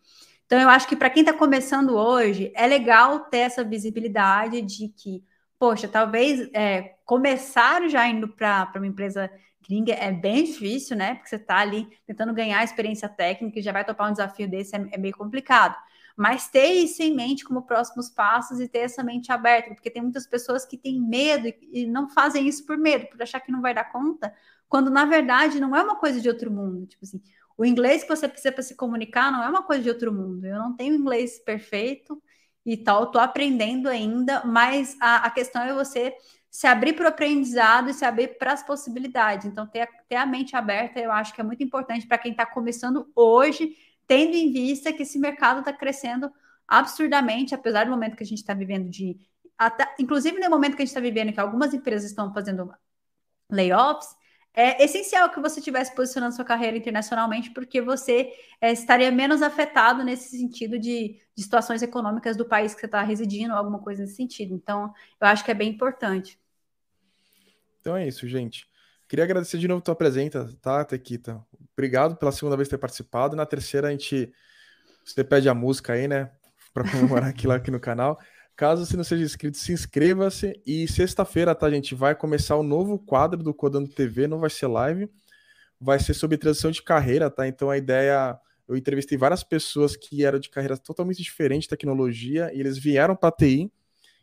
Então, eu acho que para quem está começando hoje, é legal ter essa visibilidade de que, poxa, talvez é, começar já indo para uma empresa gringa é bem difícil, né? Porque você está ali tentando ganhar experiência técnica e já vai topar um desafio desse, é, é, meio complicado. Mas ter isso em mente como próximos passos e ter essa mente aberta, porque tem muitas pessoas que têm medo e, não fazem isso por medo, por achar que não vai dar conta, quando na verdade não é uma coisa de outro mundo. Tipo assim, o inglês que você precisa para se comunicar não é uma coisa de outro mundo. Eu não tenho inglês perfeito e tal, estou aprendendo ainda, mas a, a questão é você se abrir para o aprendizado e se abrir para as possibilidades. Então, ter a, ter a mente aberta, eu acho que é muito importante para quem está começando hoje, tendo em vista que esse mercado está crescendo absurdamente, apesar do momento que a gente está vivendo de. Até, inclusive no momento que a gente está vivendo, que algumas empresas estão fazendo layoffs, é essencial que você estivesse posicionando sua carreira internacionalmente, porque você é, estaria menos afetado nesse sentido de, de, situações econômicas do país que você está residindo, alguma coisa nesse sentido. Então, eu acho que é bem importante. Então é isso, gente. Queria agradecer de novo a tua presença, tá, Tequita? Obrigado pela segunda vez ter participado. Na terceira, a gente. Você pede a música aí, né? Para comemorar aquilo aqui no canal. Caso você não seja inscrito, se inscreva-se. E sexta-feira, tá, gente? Vai começar o novo quadro do Codando TV, não vai ser live. Vai ser sobre transição de carreira, tá? Então a ideia. Eu entrevistei várias pessoas que eram de carreira totalmente diferente de tecnologia e eles vieram para TI.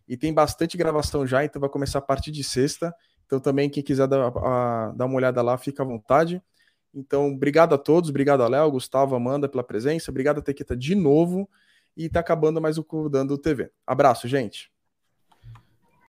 E tem bastante gravação já, então vai começar a partir de sexta. Então também quem quiser dar, a, dar uma olhada lá, fica à vontade. Então, obrigado a todos, obrigado a Léo, Gustavo, Amanda pela presença, obrigado a Tequita de novo e tá acabando mais o Codando TV. Abraço, gente.